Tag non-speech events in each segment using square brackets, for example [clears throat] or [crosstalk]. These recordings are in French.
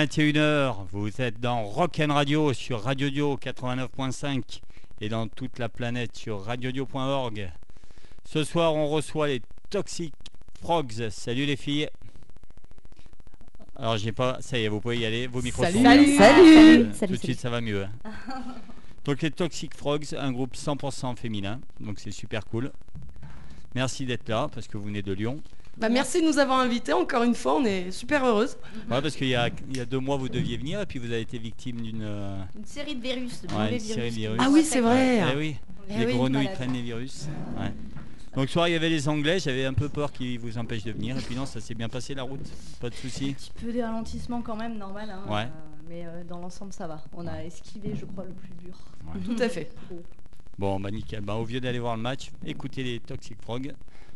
Hello, hello, 21h. Vous êtes dans Rock'n Radio sur Radio Dio 89.5 et dans toute la planète sur radiodio.org. Ce soir, on reçoit les Toxic Frogs. Salut les filles. Alors, j'ai pas. Ça y est, vous pouvez y aller. Vos micros Salut. sont- Salut. Salut. Tout Salut, de suite, ça va mieux. hein. [laughs] Donc, les Toxic Frogs, un groupe 100% féminin. Donc, c'est super cool. Merci d'être là parce que vous venez de Lyon. Bah, merci de nous avoir invités encore une fois, on est super heureuse. Ouais, parce qu'il y a, il y a deux mois, vous deviez venir et puis vous avez été victime d'une. euh, Une série de virus, de Ouais, série de virus. Ah oui, c'est vrai. Eh oui, Eh les oui, grenouilles malade. prennent les virus. Ouais. Donc ce soir il y avait les Anglais, j'avais un peu peur qu'ils vous empêchent de venir et puis non ça s'est bien passé la route, pas de soucis. Un petit peu des ralentissements quand même, normal. hein, Ouais. euh, mais euh, dans l'ensemble, ça va. On a esquivé, je crois, le plus dur. Tout à fait. Bon bah nickel, bah, au lieu d'aller voir le match, écoutez les Toxic Frog,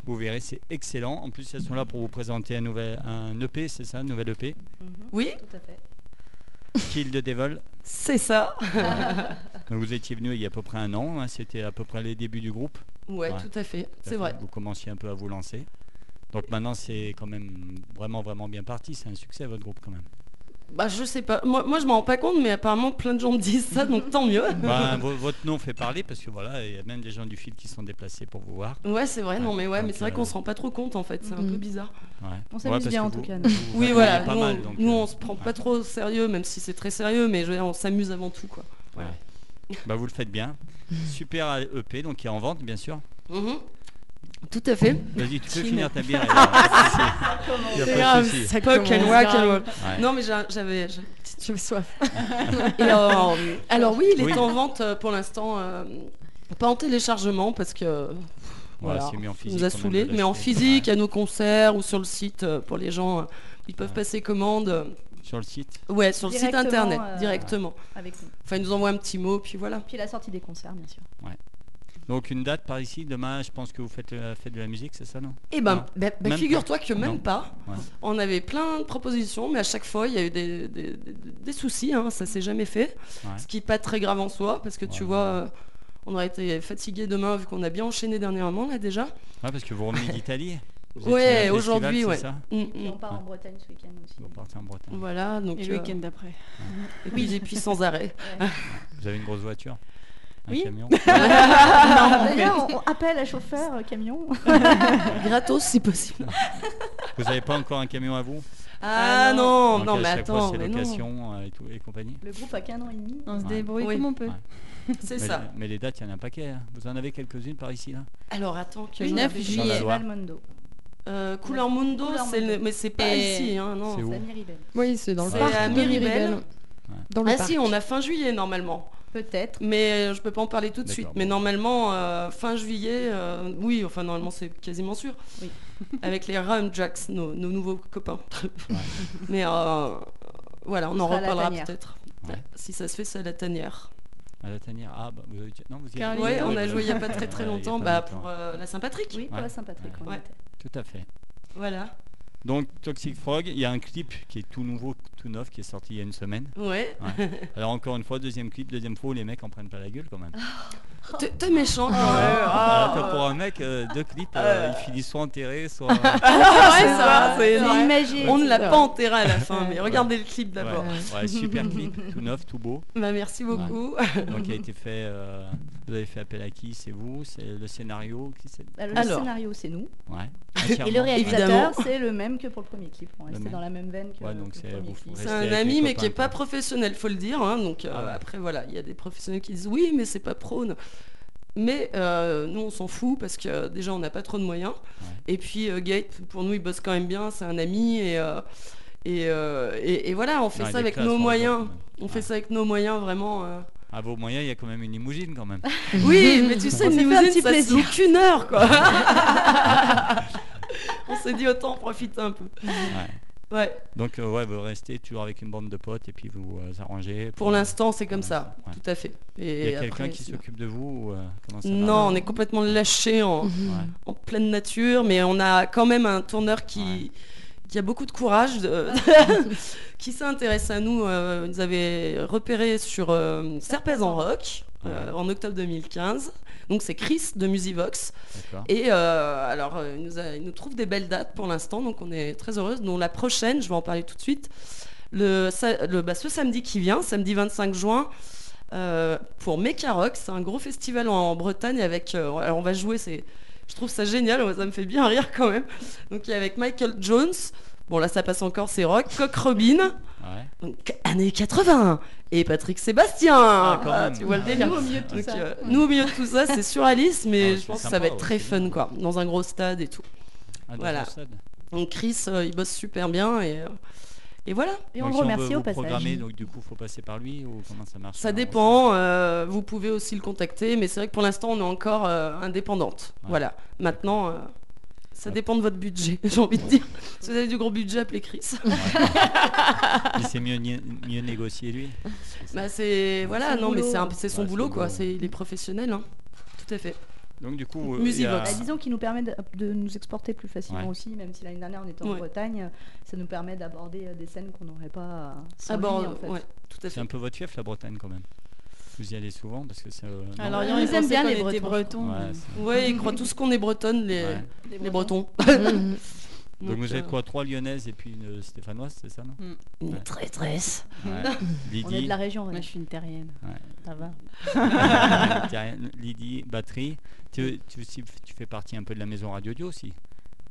vous verrez c'est excellent. En plus elles sont là pour vous présenter un, nouvel, un EP, c'est ça, un nouvel EP, Mhm, Oui, Tout à fait. Kill the Devil. c'est ça. [laughs] Vous étiez venu il y a à peu près un an, hein, c'était à peu près les débuts du groupe. Ouais, Ouais. tout à fait, c'est vrai. Vous commenciez un peu à vous lancer. Donc maintenant c'est quand même vraiment vraiment bien parti, c'est un succès votre groupe quand même. Bah je sais pas, moi, moi je m'en rends pas compte, mais apparemment plein de gens me disent ça, donc tant mieux. [laughs] Bah, [laughs] vo- votre nom fait parler parce que voilà, il y a même des gens du fil qui sont déplacés pour vous voir. Ouais, c'est vrai, non mais ouais, mais c'est vrai euh, qu'on se rend pas trop compte en fait, c'est un peu bizarre. Ouais. On s'amuse bien, en tout cas, vous nous. vous Oui, voilà, pas nous, mal, on- donc, nous, euh, on se prend pas trop au sérieux, même si c'est très sérieux, mais je veux dire, on s'amuse avant tout quoi. ouais. Bah, vous le faites bien. [laughs] Super EP, donc qui est en vente bien sûr. Mhm. Tout à fait. Vas-y, tu peux finir ta bière. [laughs] C'est grave, ça. Non mais j'a- j'avais... soif. [laughs] Et alors, alors oui, il est Oui. en vente euh, pour l'instant, euh, pas en téléchargement parce que voilà, en physique nous a quand même saoulé, de mais en physique, Ouais. à nos concerts ou sur le site euh, pour les gens, euh, ils peuvent Ouais. passer commande. euh, Sur le site. Ouais, sur le site internet euh, directement. Avec nous. Enfin, ils nous envoient un petit mot, puis voilà. Puis la sortie des concerts, bien sûr. Donc une date par ici. Demain, je pense que vous faites, euh, faites de la musique, c'est ça, non Et ben, ben, ben, figure-toi que même Non. pas. Ouais. On avait plein de propositions, mais à chaque fois, il y a eu des, des- des- des soucis. Hein, ça s'est jamais fait. Ouais. Ce qui n'est pas très grave en soi, parce que tu vois, euh, on aurait été fatigué demain vu qu'on a bien enchaîné dernièrement là déjà. Ouais, parce que vous revenez d'Italie. [laughs] Ouais, aujourd'hui, ouais. ça Mm, Et mm. on part en Bretagne ce week-end aussi. Vous partez en Bretagne. Voilà, donc Et le euh, week-end d'après. [laughs] et puis, et puis sans arrêt. [laughs] Vous avez une grosse voiture Un Oui. camion [laughs] D'ailleurs, on, appelle un chauffeur euh, camion. [laughs] Gratos si possible. Vous n'avez pas encore un camion à vous? Ah, Ah, non, Donc, non, à mais fois, attends, c'est mais non. location euh, et, tout, et compagnie. Le groupe a qu'un an et demi. On se débrouille Oui. comme on peut. Ouais. c'est ça. mais les dates, il y en a un paquet. hein. Vous en avez quelques-unes par ici là? Alors attends, que Le j'en 9 avais- juillet. Dans la Festival Mondo. Euh, Couleur Mundo, Couleur c'est Mundo. le- mais c'est pas Et- ici, hein, non. C'est C'est à Miribel. Oui, c'est dans le C'est parc à de Miribel. Dans le Ah parc. si, on a fin juillet normalement. Peut-être. Mais euh, je peux pas en parler tout de suite. bon. Mais normalement, euh, fin juillet, euh, oui, enfin normalement c'est quasiment sûr. Oui. [laughs] Avec les Ramjacks, nos, nos nouveaux copains. Ouais. [laughs] Mais euh, voilà, on On en reparlera peut-être. Ouais. Si ça se fait, c'est à la tanière. À la tanière Ah, bah, vous avez... Non, vous y Carly. avez Ouais, on a joué il y a pas très très [laughs] longtemps pas bah, longtemps. pour euh, la Saint-Patrick. Oui, pour la Saint-Patrick. Tout à fait. Voilà. Donc, Toxic Frog, il y a un clip qui est tout nouveau, tout neuf, qui est sorti il y a une semaine. Ouais. Ouais. [laughs] Alors, encore une fois, deuxième clip, deuxième fois où les mecs en prennent pas la gueule quand même. T'es t'es méchant quand même. Alors que Ah. pour un mec, euh, deux clips, euh, il finit soit enterré, soit. [laughs] Ouais, Ah, ça c'est- C'est. On ne l'a c'est pas enterré à la fin, mais regardez le clip d'abord. ouais, [laughs] super clip, tout neuf, tout beau. Bah, merci beaucoup. Donc, il a été fait. euh, vous avez fait appel à qui? C'est vous? C'est le scénario? Qui c'est? Bah, le Alors. scénario, c'est nous. Ouais. Et le réalisateur, c'est le même que pour le premier clip. Même. dans la même veine que, Ouais, donc c'est- le premier vous clip. C'est un ami, mais qui est copains, pas professionnel, faut le dire. hein, donc euh, Ah ouais. après, voilà, il y a des professionnels qui disent oui, mais c'est pas pro. non. Mais euh, nous, on s'en fout parce que euh, déjà, on n'a pas trop de moyens. Ouais. Et puis, euh, Gate, pour nous, il bosse quand même bien. C'est un ami et euh, et, euh, et- et voilà, on fait Non, ça avec nos moyens. On Ouais. fait ça avec nos moyens, vraiment. euh. À vos moyens, il y a quand même une limousine quand même. [laughs] Oui, mais tu sais, une limousine, ça se plaisir. loue qu'une heure, quoi. [laughs] [laughs] on s'est dit autant en profiter un peu. Ouais. Donc, euh, ouais, vous restez toujours avec une bande de potes et puis vous euh, arrangez. Pour l'instant, c'est comme ça, ouais. tout à fait. Il y a quelqu'un qui s'occupe de vous ou, euh, ça va Non, on est complètement lâché en, Ouais. en pleine nature, mais on a quand même un tourneur qui, qui a beaucoup de courage, de- [laughs] qui s'est intéressé à nous. euh, il nous avait repéré sur euh, Serpez en rock euh, en octobre 2015. Donc c'est Chris de Musivox. Et euh, alors, euh, il, nous a- il nous trouve des belles dates pour l'instant, donc on est très heureuse. Donc la prochaine, je vais en parler tout de suite, le, sa- le- bah, ce samedi qui vient, samedi 25 juin, euh, pour Mecarock, c'est un gros festival en, en Bretagne avec. euh, alors on va jouer, c'est, je trouve ça génial, ça me fait bien rire quand même. Donc il y a avec Michael Jones. Bon là ça passe encore, c'est rock. Coq Robin, Ouais. donc années 80. Et Patrick Sébastien. Ah, quand Ah, tu vois le délire. Nous au milieu de tout Donc, ça. euh, nous au milieu de tout ça, [laughs] c'est sur Alice, mais Ah, je pense que ça va être très aussi. fun quoi, dans un gros stade et tout. Ah, Voilà. Donc Chris, euh, il bosse super bien et, euh, et voilà. Et on le si remercie veut au vous passage. programmer, donc du coup, faut passer par lui ou comment ça marche? Ça dépend. euh, vous pouvez aussi le contacter, mais c'est vrai que pour l'instant, on est encore euh, indépendante. Ouais. Voilà. Maintenant, euh, ça Ouais. dépend de votre budget, [laughs] j'ai envie de dire. Si vous avez du gros budget, appelez Chris. [laughs] Il sait mieux, négocier lui. Bah, c'est voilà, son non, mais boulot. c'est un- c'est son Ouais, c'est boulot, son quoi. boulot. C'est il est professionnel, hein. Tout à fait. Donc du coup, euh, Musivox. il y a- Bah, disons qu'il nous permet de, de nous exporter plus facilement Ouais. aussi, même si l'année dernière on était en Ouais. Bretagne, ça nous permet d'aborder euh, des scènes qu'on n'aurait pas euh, sans Ah bon, lui, en fait. ouais, tout à c'est un peu votre fief la Bretagne quand même. Vous y allez souvent parce que c'est. euh, Alors, Yann, ils il aiment bien les était Bretons. bretons. Ouais, Ouais, ils croient tous qu'on est bretonne, les, Ouais. les Bretons. [laughs] Donc vous euh, êtes quoi Trois lyonnaises et puis une stéphanoise, c'est ça non Une Ouais. traîtresse. Ouais. [laughs] On est Lydie, de la région. Moi, je suis une terrienne. Ouais. Ça va. [laughs] Lydie, batterie. Tu, tu, aussi- tu fais partie un peu de la maison Radio Dio aussi.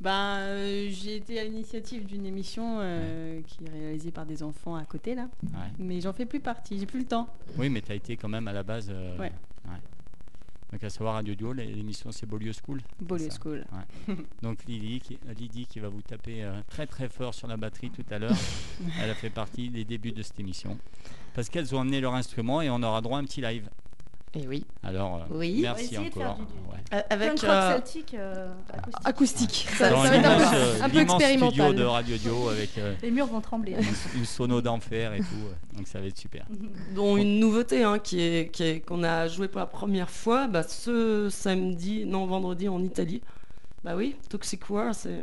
Ben, euh, j'ai été à l'initiative d'une émission euh, qui est réalisée par des enfants à côté là, Ouais. mais j'en fais plus partie. J'ai plus le temps. Oui, mais tu as été quand même à la base. euh, Ouais. Donc à savoir Radio Dio, l'émission c'est Beaulieu School. Beaulieu. School. [laughs] Donc Lydie qui, Lydie qui va vous taper euh, très très fort sur la batterie tout à l'heure. [laughs] Elle a fait partie des débuts de cette émission. Parce qu'elles ont amené leur instrument et on aura droit à un petit live. Et oui. Alors, euh, Oui. On va merci essayer de faire encore. du- du- Ouais. Euh, Avec rock euh, celtique euh, acoustique. acoustique. Ça- Dans ça va être un- euh, un peu studio expérimental. de Radio Dio avec euh, Les murs vont trembler. une, une sono d'enfer et tout. euh, Donc ça va être super. [laughs] dont une nouveauté hein, qui est qu'on a joué pour la première fois bah, ce samedi, non vendredi en Italie. Bah oui, Toxic War, c'est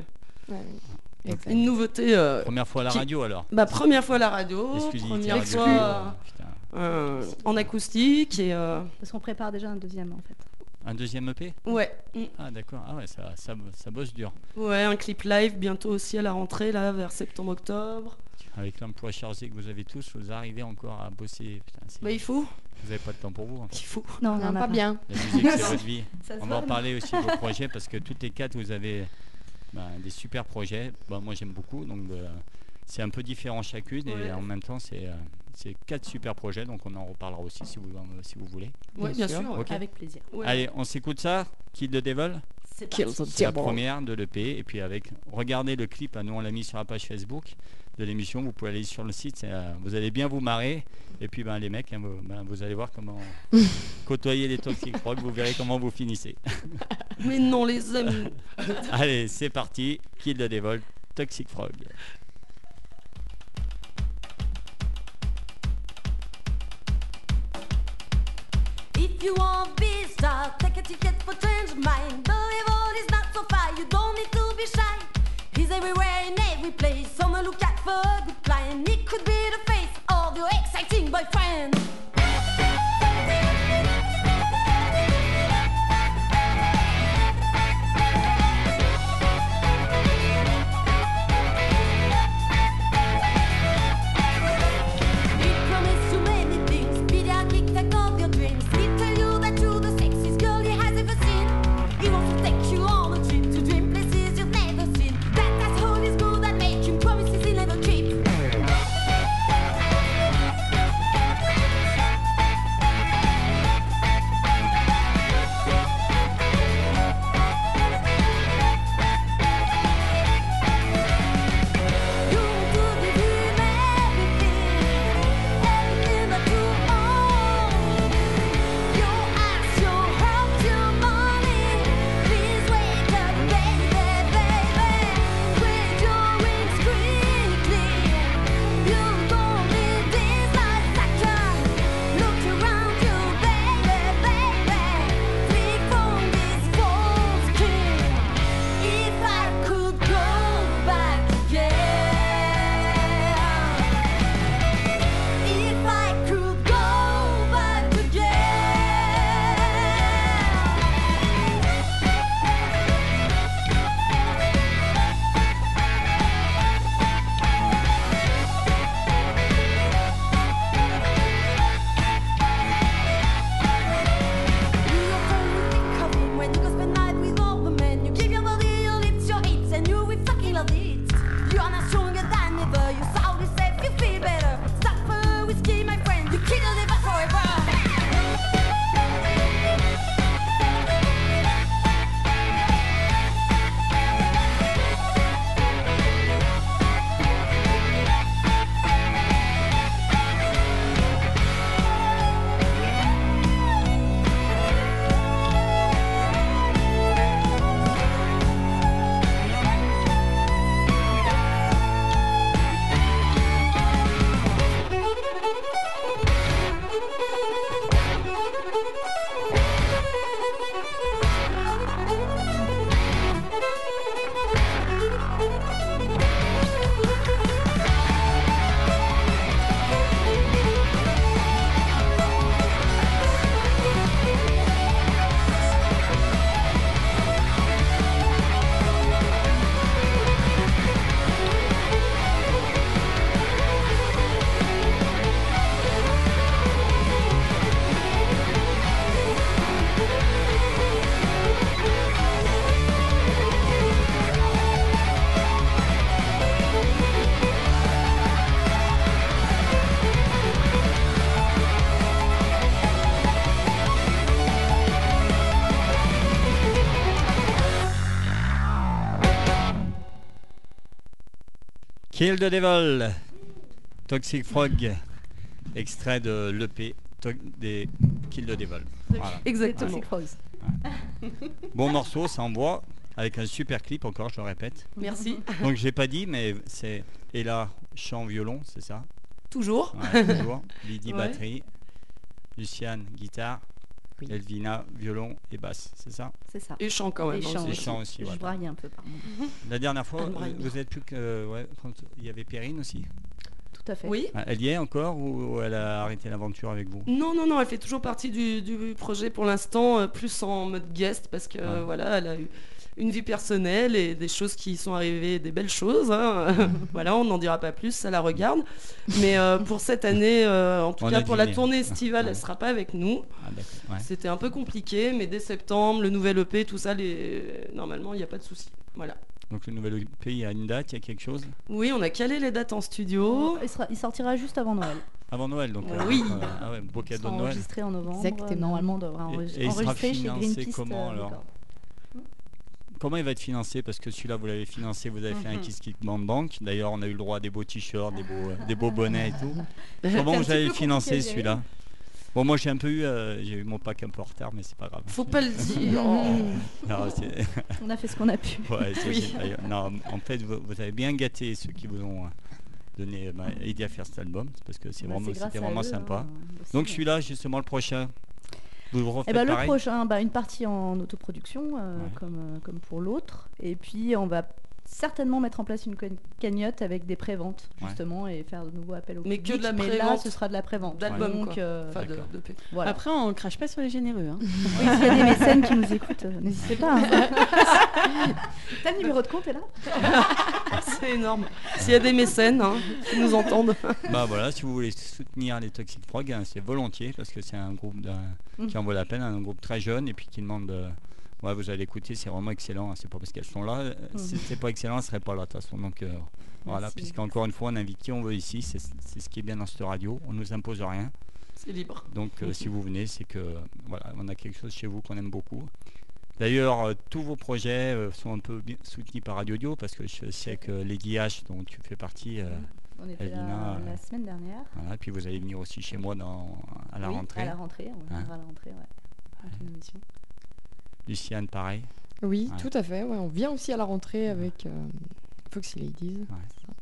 une nouveauté. euh, Première fois à la Qui- radio alors. bah, première fois à la radio, première Radio fois Euh, en acoustique et euh, Parce qu'on prépare déjà un deuxième en fait. Un deuxième EP ouais, Ah d'accord. Ah ouais, ça, ça, ça bosse dur. ouais, un clip live bientôt aussi à la rentrée là vers septembre-octobre. Avec l'emploi chargé que vous avez tous, vous arrivez encore à bosser. Putain, Bah il faut, Vous n'avez pas de temps pour vous. il faut. Non, on Non, en a pas bien. La musique, c'est votre vie. Ça On va en parler aussi de vos [laughs] projets parce que toutes les quatre, vous avez bah, des super projets. Bah, moi, j'aime beaucoup. Donc, euh, c'est un peu différent chacune et en même temps, c'est euh, c'est quatre super projets. Donc, on en reparlera aussi si vous, si vous voulez. Ouais, bien, sûr. Avec plaisir. ouais. Allez, on s'écoute ça. Kill the Devil. C'est la première de l'EP. Et puis, avec, regardez le clip. hein, nous, on l'a mis sur la page Facebook de l'émission. Vous pouvez aller sur le site. euh, vous allez bien vous marrer. Et puis, ben, les mecs, hein, vous, ben, vous allez voir comment [laughs] côtoyer les Toxic Rock. Vous verrez comment vous finissez. Mais non les amis. [laughs] Allez, c'est parti. Kill the Devil, Toxic Frog. You want be star, take a ticket for change mind. The devil is not so far, you don't need to be shy. He's everywhere in every place. Someone look out for a good client. He could be the face of your exciting boyfriend. Kill the Devil, Toxic Frog, extrait de l'EP des Kill the Devil. Voilà. Exactement. Toxic Frogs. Bon morceau, ça envoie, avec un super clip encore, je le répète. Merci. Donc j'ai pas dit, mais c'est Ella chant violon, c'est ça? Toujours. Ouais, toujours. Lydie [laughs] Ouais. batterie, Luciane guitare, Oui. Elvina violon et basse, c'est ça C'est ça. Et chant quand même. Et hein, chant Et aussi. chant aussi. Je voilà. braille un peu, pardon. [laughs] La dernière fois, Elle braille. vous êtes plus que ouais, quand il y avait Perrine aussi. Tout à fait. Oui. Ah, Elle y est encore ou elle a arrêté l'aventure avec vous Non, non, non, elle fait toujours partie du, du projet pour l'instant, euh, plus en mode guest, parce que euh, Ouais. voilà, elle a eu une vie personnelle et des choses qui sont arrivées, des belles choses. hein. [laughs] voilà, on n'en dira pas plus, ça la regarde. Mais euh, pour cette année, euh, en tout On cas a pour la tournée estivale, Ouais. elle sera pas avec nous. Ah. Ouais. C'était un peu compliqué, mais dès septembre, le nouvel EP, tout ça, les... normalement, il n'y a pas de souci. Voilà. Donc le nouvel EP, il y a une date, il y a quelque chose? Oui, on a calé les dates en studio. Il, sera- il sortira juste avant Noël. Avant Noël, donc. euh, Oui. euh, ah ouais, beau Il cadeau de Noël. enregistré en novembre. Exactement. Normalement, on devra enregistrer, et il sera enregistrer chez Greenpeace. comment, euh, alors? Records. Comment il va être financé? Parce que celui-là, vous l'avez financé, vous avez fait un Mhm. Kiss Kick Band Bank. D'ailleurs, on a eu le droit à des beaux t-shirts, des beaux, euh, des beaux bonnets et tout. [laughs] Comment vous avez financé celui-là? Bon, moi j'ai un peu eu, euh, j'ai eu mon pack un peu en retard, mais c'est pas grave. Faut pas le [laughs] dire. Non, [laughs] On a fait ce qu'on a pu. ouais, Oui. non, en fait, vous, vous avez bien gâté ceux qui vous ont euh, donné, bah, aidé à faire cet album, parce que c'est Bah, vraiment, c'était vraiment eux, sympa. hein, Donc celui-là, justement, le prochain, vous Eh ben, le prochain, bah, une partie en autoproduction, euh, Ouais. comme, euh, comme pour l'autre. Et puis, on va certainement mettre en place une cagnotte avec des préventes, Ouais. justement, et faire de nouveaux appels au Mais que de la Mais là, prévente ce sera de la prévente. d'album, euh, Enfin, de, D'accord. de P. voilà. Après, on crache pas sur les généreux. hein. Oui, s'il y a des mécènes qui nous écoutent, euh, n'hésitez pas. hein. [laughs] T'as le numéro de compte, est là [laughs] C'est énorme. S'il y a des mécènes hein, qui nous entendent. Bah voilà, si vous voulez soutenir les Toxic Frog, hein, c'est volontiers parce que c'est un groupe Mm. qui en vaut la peine, un groupe très jeune et puis qui demande. euh, ouais, vous allez écouter, c'est vraiment excellent. hein, c'est pas parce qu'elles sont là, euh, si c'était pas excellent, elles seraient pas là de toute façon. Donc euh, [laughs] voilà, puisqu'encore une fois, on invite qui on veut ici. C'est c'est ce qui est bien dans cette radio. On nous impose rien. C'est libre. Donc euh, si vous venez, c'est que voilà, on a quelque chose chez vous qu'on aime beaucoup. D'ailleurs, euh, tous vos projets sont un peu soutenus par Radio Dio parce que je sais que Lady H, dont tu fais partie, euh, On était là la semaine dernière. voilà, puis vous allez venir aussi chez moi dans, à la Oui, rentrée. À la rentrée, on Hein. viendra à la rentrée, ouais. Dans une émission. Luciane, pareil. Oui, Ouais. tout à fait. ouais, on vient aussi à la rentrée avec euh, Foxy Ladies.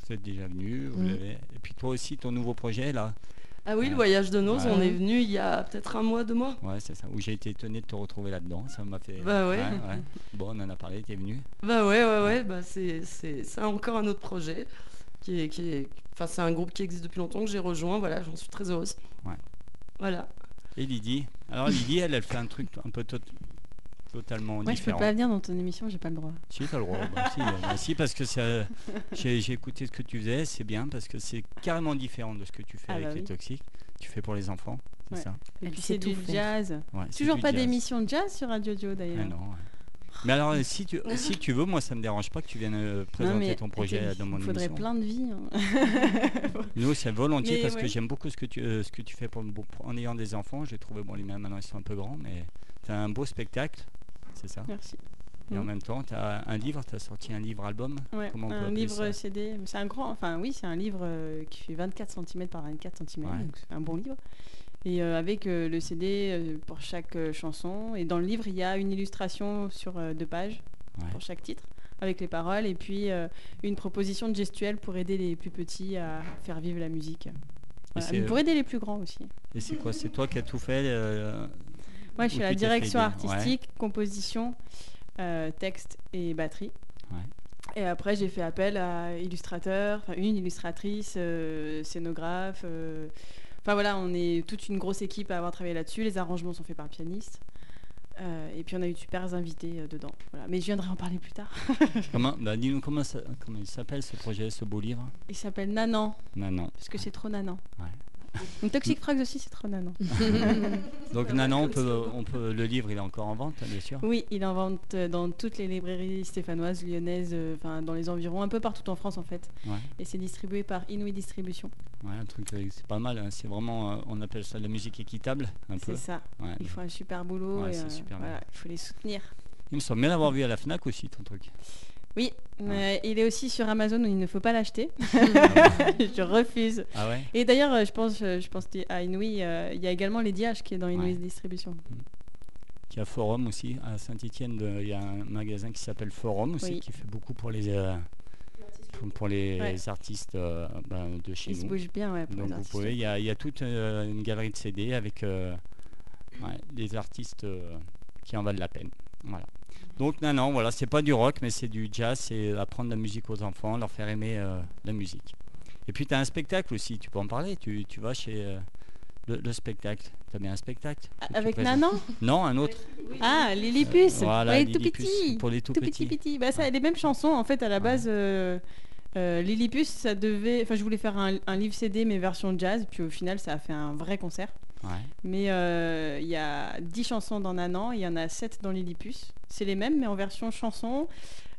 Vous êtes déjà venu. Vous Mm. l'avez- Et puis toi aussi, ton nouveau projet là. Ah oui, le voyage de Ouais. on est venu il y a peut-être un mois, deux mois. Ouais, c'est ça. Où j'ai été étonné de te retrouver là-dedans. Ça m'a fait. Bah ouais. Bon, on en a parlé. T'es venu. Bah ouais, ouais, ouais, bah c'est, c'est, c'est encore un autre projet. Qui est, qui est... Enfin, c'est un groupe qui existe depuis longtemps que j'ai rejoint, voilà, j'en suis très heureuse. Ouais. Voilà. Et Lydie? Alors Lydie, elle, elle fait un truc un peu tot- totalement Moi, je peux différent. pas venir dans ton émission, j'ai pas le droit. Si, t'as le droit. Bah, si, si, parce que ça- j'ai j'ai écouté ce que tu faisais, c'est bien parce que c'est carrément différent de ce que tu fais Ah avec bah les oui. toxiques. Tu fais pour les enfants, c'est Ouais. ça Et puis c'est du jazz. Ouais, Toujours du pas jazz. d'émission de jazz sur Radio Dio Ah d'ailleurs. non, ouais. Mais alors, si tu, si tu veux, moi, ça me dérange pas que tu viennes euh, présenter Non, ton projet il dans mon faudrait émission. plein de vies. hein. [laughs] Nous, c'est volontiers Mais parce que j'aime beaucoup ce que tu, euh, ce que tu fais pour, pour- en ayant des enfants. J'ai trouvé, bon, les miens maintenant ils sont un peu grands, mais tu as un beau spectacle, c'est ça? Merci. Et en Mm. même temps, tu as un livre, tu as sorti un livre-album. Ouais, Comment on peut un appeler livre CD. C'est un grand, enfin oui, c'est un livre euh, qui fait 24 cm par 24 cm, Ouais. donc c'est un bon livre. Et euh, avec euh, le CD pour chaque chanson. Et dans le livre, il y a une illustration sur deux pages Ouais. pour chaque titre, avec les paroles, et puis une proposition de gestuelle pour aider les plus petits à faire vivre la musique. Voilà, c'est- mais pour aider les plus grands aussi. Et c'est quoi? C'est toi qui as tout fait Moi, je suis la direction Ouais. artistique, composition, euh, texte et batterie. Ouais. Et après, j'ai fait appel à illustrateurs, une illustratrice, euh, scénographe. euh, Enfin voilà, on est toute une grosse équipe à avoir travaillé là-dessus. Les arrangements sont faits par pianiste. Euh, et puis on a eu de super invités euh, dedans. Voilà. Mais je viendrai en parler plus tard. [laughs] Comment bah, Dis-nous comment, il s'appelle ce projet, ce beau livre? Il s'appelle Nanan, non. parce que c'est trop nanan. Ouais. Donc Toxic Frogs aussi, c'est trop nanan. [laughs] Donc Nanan, on peut, on peut, le livre, il est encore en vente, bien sûr. Oui, il est en vente euh, dans toutes les librairies stéphanoises, lyonnaises, euh, enfin dans les environs, un peu partout en France en fait. Ouais. Et c'est distribué par Inouï Distribution. Ouais, un truc, euh, c'est pas mal. hein, C'est vraiment, euh, on appelle ça la musique équitable, un peu. C'est ça. Ouais. Ils font un super boulot. Ouais, et, euh, super voilà, il faut les soutenir. Il me semble bien l'avoir vu à la Fnac aussi, ton truc. Oui, mais il est aussi sur Amazon où il ne faut pas l'acheter. [laughs] [laughs] je refuse. Ah ouais? Et d'ailleurs, euh, je pense, euh, je pense à Inouï, euh, il y a également les Diages qui est dans Inouï Ouais. Distribution. Il y a Forum aussi, à Saint-Etienne, il y a un magasin qui s'appelle Forum aussi, Oui. qui fait beaucoup pour les, euh, pour- les Ouais. artistes euh, ben, de chez Il se nous. bouge bien, ouais. Pour Donc les vous pouvez, il y a, il y a toute euh, une galerie de CD avec euh, ouais, des artistes euh, qui en valent la peine. Voilà. Donc non, non, voilà, c'est pas du rock, mais c'est du jazz, c'est apprendre la musique aux enfants, leur faire aimer euh, la musique. Et puis tu as un spectacle aussi, tu peux en parler, tu, tu vas chez euh, le, le spectacle. Tu as bien un spectacle? Avec Nanan? Non, un autre. Ah, Lillipus Voilà, Ouais, tout Lillipus, petit Pour les tout, Tout petits. petit petit. Bah, ça, les mêmes chansons, en fait, à la Ouais. base, euh, euh, Lillipus, ça devait... Enfin, je voulais faire un, un livre CD, mais version jazz, puis au final, ça a fait un vrai concert. Ouais. Mais euh, il y a 10 chansons dans Nanan, il y en a 7 dans Lillipus. C'est les mêmes, mais en version chanson,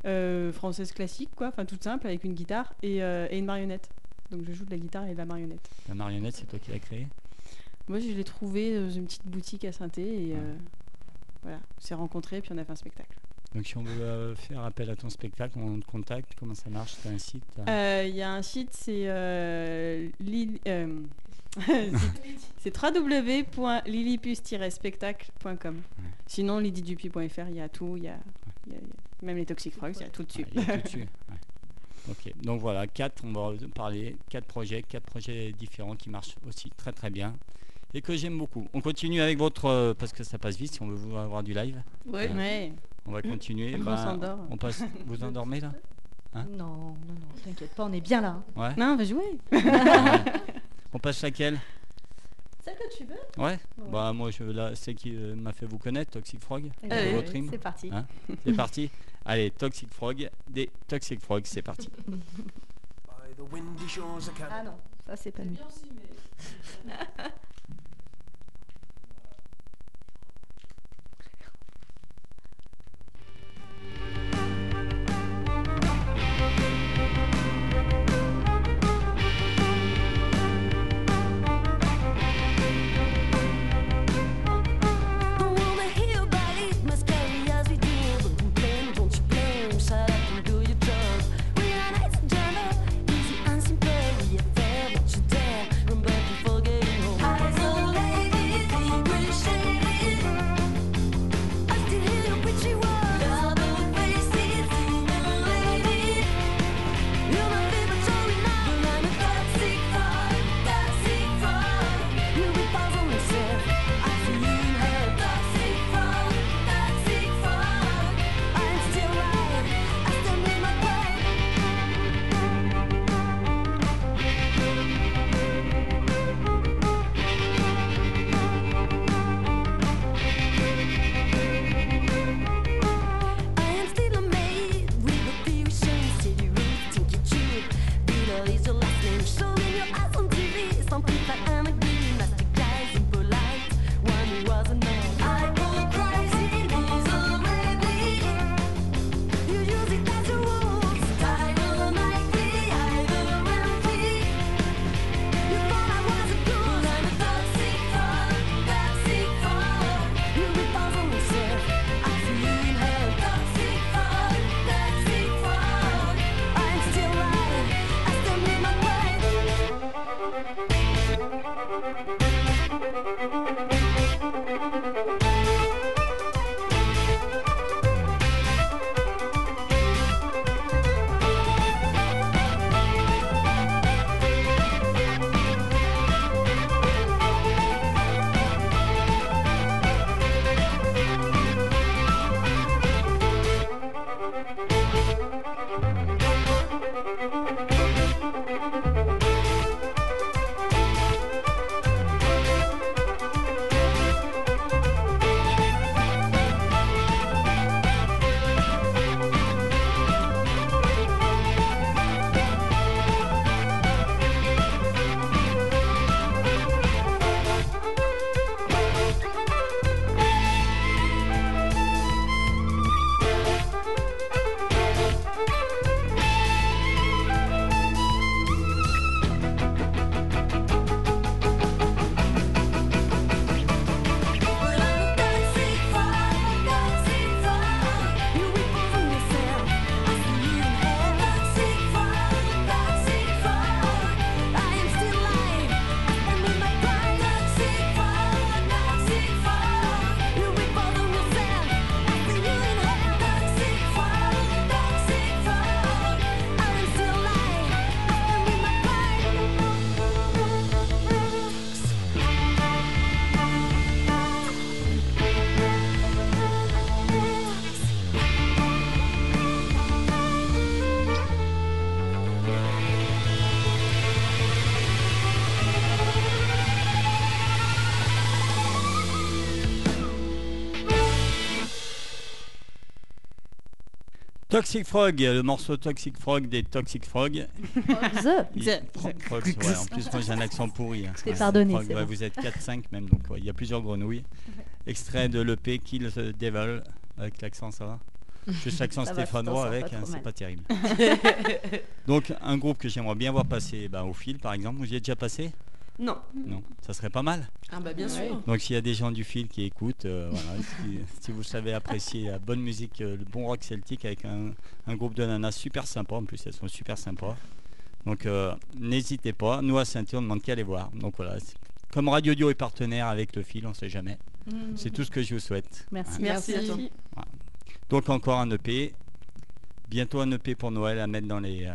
euh, française classique, quoi, enfin toute simple, avec une guitare et, euh, et une marionnette. Donc je joue de la guitare et de la marionnette. La marionnette, c'est toi qui l'as créée? Moi, je l'ai trouvé dans une petite boutique à saint et Ouais. voilà, on s'est rencontrés, puis on a fait un spectacle. Donc si on veut faire appel à ton spectacle, on te contacte, comment ça marche? Tu as un site? T'as- Il y a un site, c'est euh, [laughs] euh, c'est www.lillipus-spectacle.com. Sinon, lidydupuis.fr, il y a tout, il y a, il y a- il y a même les Toxic Frogs, il y a tout dessus. Ouais, il y a tout dessus. [laughs] ouais. Ok, donc voilà, quatre, on va parler, quatre projets, quatre projets différents qui marchent aussi très très bien et que j'aime beaucoup. On continue avec votre, euh, parce que ça passe vite si on veut vous avoir du live, Ouais. Ouais. on va continuer. On s'endort. on passe, vous endormez là? Hein? Non, non, non, t'inquiète pas, on est bien là. hein. Ouais. Non, on va jouer. [laughs] On passe laquelle? Celle que tu veux? Ouais. Ouais. Bah moi je là, c'est qui euh, m'a fait vous connaître, Toxic Frog. Eh Allez. C'est parti. Hein? C'est parti. Allez, Toxic Frog, des Toxic Frog, c'est parti. [laughs] Ah non, ça c'est pas nous. [laughs] Toxic Frog, le morceau Toxic Frog des Toxic Frog. The. The- Frog, Frog, ouais, en plus, moi [laughs] j'ai un accent pourri. hein. C'est pardonné, Frog, ouais. Vous êtes 4-5 même, donc ouais, il y a plusieurs grenouilles. Extrait de l'EP Kill the Devil, avec l'accent, ça va [laughs] Juste l'accent stéphanois avec, hein, c'est pas terrible. [laughs] donc un groupe que j'aimerais bien voir passer bah, au fil, par exemple. Vous y êtes déjà passé? Non. Non, ça serait pas mal. Ah bah bien Ouais. sûr. Donc s'il y a des gens du fil qui écoutent, euh, voilà, [laughs] si, si vous savez apprécier la bonne musique, euh, le bon rock celtique avec un, un groupe de nanas super sympa, en plus elles sont super sympas. Donc euh, n'hésitez pas, nous à Saint-Étienne on ne demande qu'à les voir. Donc voilà, comme Radio Dio est partenaire avec le fil, on sait jamais. C'est tout ce que je vous souhaite. Merci. Merci à toi. Donc encore un EP. Bientôt un EP pour Noël à mettre dans les, euh,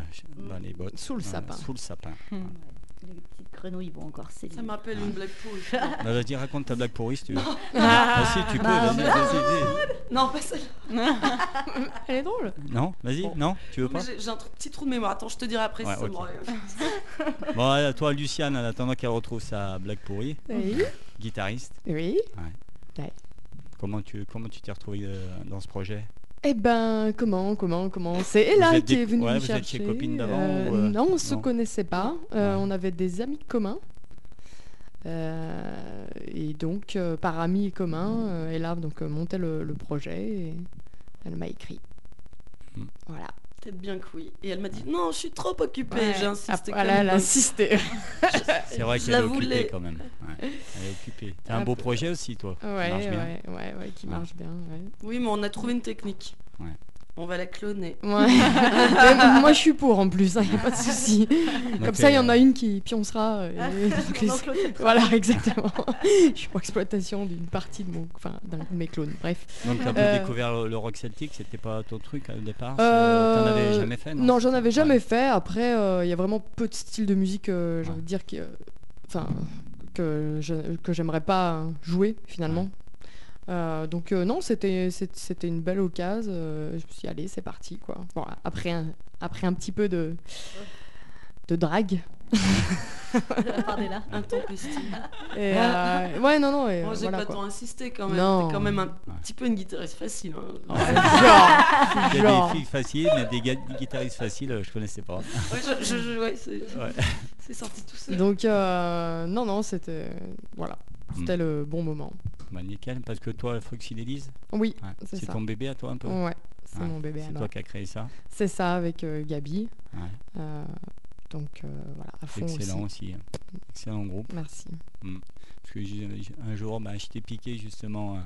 dans les bottes. Sous le Voilà, sapin. Sous le sapin. Petites grenouilles vont encore s'élever. Ça me rappelle une blague pourrie. [laughs] Bah, vas-y, raconte ta blague pourrie si tu veux. Ah, si, tu peux, Bah, vas-y, vas-y, vas-y. non, pas celle-là. [laughs] Elle est drôle. Non, vas-y, Bon. non, tu veux pas J'ai j'ai un petit trou de mémoire. Attends, je te dirai après Ouais, si ça ok. me revient. [laughs] Bon, à toi, Luciane, en attendant qu'elle retrouve sa blague pourrie, Oui. guitariste, Oui. comment tu comment tu t'es retrouvée euh, dans ce projet? Eh ben, comment, comment, comment C'est Ella qui est venue ouais, me vous chercher. étiez copines d'avant Euh, ou, euh, Non, on se non connaissait pas. Euh, Ouais. On avait des amis communs. Et donc, par amis communs, Ella donc montait le, le projet et elle m'a écrit. Hmm. Voilà. Peut-être bien que oui. Et elle m'a dit non, je suis trop occupée. Ouais. J'ai insisté. Ah, voilà, elle a insisté. [laughs] C'est vrai qu'elle est occupée quand même. Ouais, elle est occupée. T'as un Ah, beau projet aussi, toi. qui ouais, marche bien. ouais, ouais, ouais, qui Ouais. marche bien. Ouais. Oui, mais on a trouvé une technique. Ouais. On va la cloner. Ouais. [laughs] Moi, je suis pour en plus, il n'y a pas de souci. [laughs] Comme ça, il y en a une qui pioncera. euh, et [laughs] les- elle Voilà, exactement. je suis pour exploitation d'une partie de mon, enfin, d'un de mes clones. Bref. Donc t'as Euh, découvert le, le rock celtique, c'était pas ton truc au départ Euh, T'en avais jamais fait Non, j'en avais jamais Ouais. fait. Après, euh, il y a vraiment peu de styles de musique, euh, j'ai Ouais. envie de dire, qui, euh, enfin, que j'aimerais pas jouer finalement. Euh, donc euh, non, c'était une belle occasion. euh, je me suis dit, allez, c'est parti quoi. Bon, après un, après un petit peu de de drague. d'Ella. Intempestive. Et, euh, ouais, non, non. Et, Moi, j'ai voilà, pas quoi. tant insisté quand même. Non. T'es quand même un Ouais. petit peu une guitariste facile. hein. Genre, Il y a genre. des filles faciles, mais des, guitaristes faciles, je connaissais pas. Ouais, je- je- je- ouais, c'est Ouais. sorti tout seul. Donc euh, non, non, c'était voilà, c'était le bon moment. Bah, nickel, parce que toi, Foxy Elise, Oui, ouais, c'est c'est ton bébé à toi un peu Ouais, c'est Ouais, mon bébé. C'est alors. toi qui as créé ça. C'est ça avec euh, Gabi. Ouais. Euh, donc euh, voilà, à fond Excellent aussi. aussi. hein. Excellent groupe. Merci. Parce que un jour, bah, je t'ai piqué justement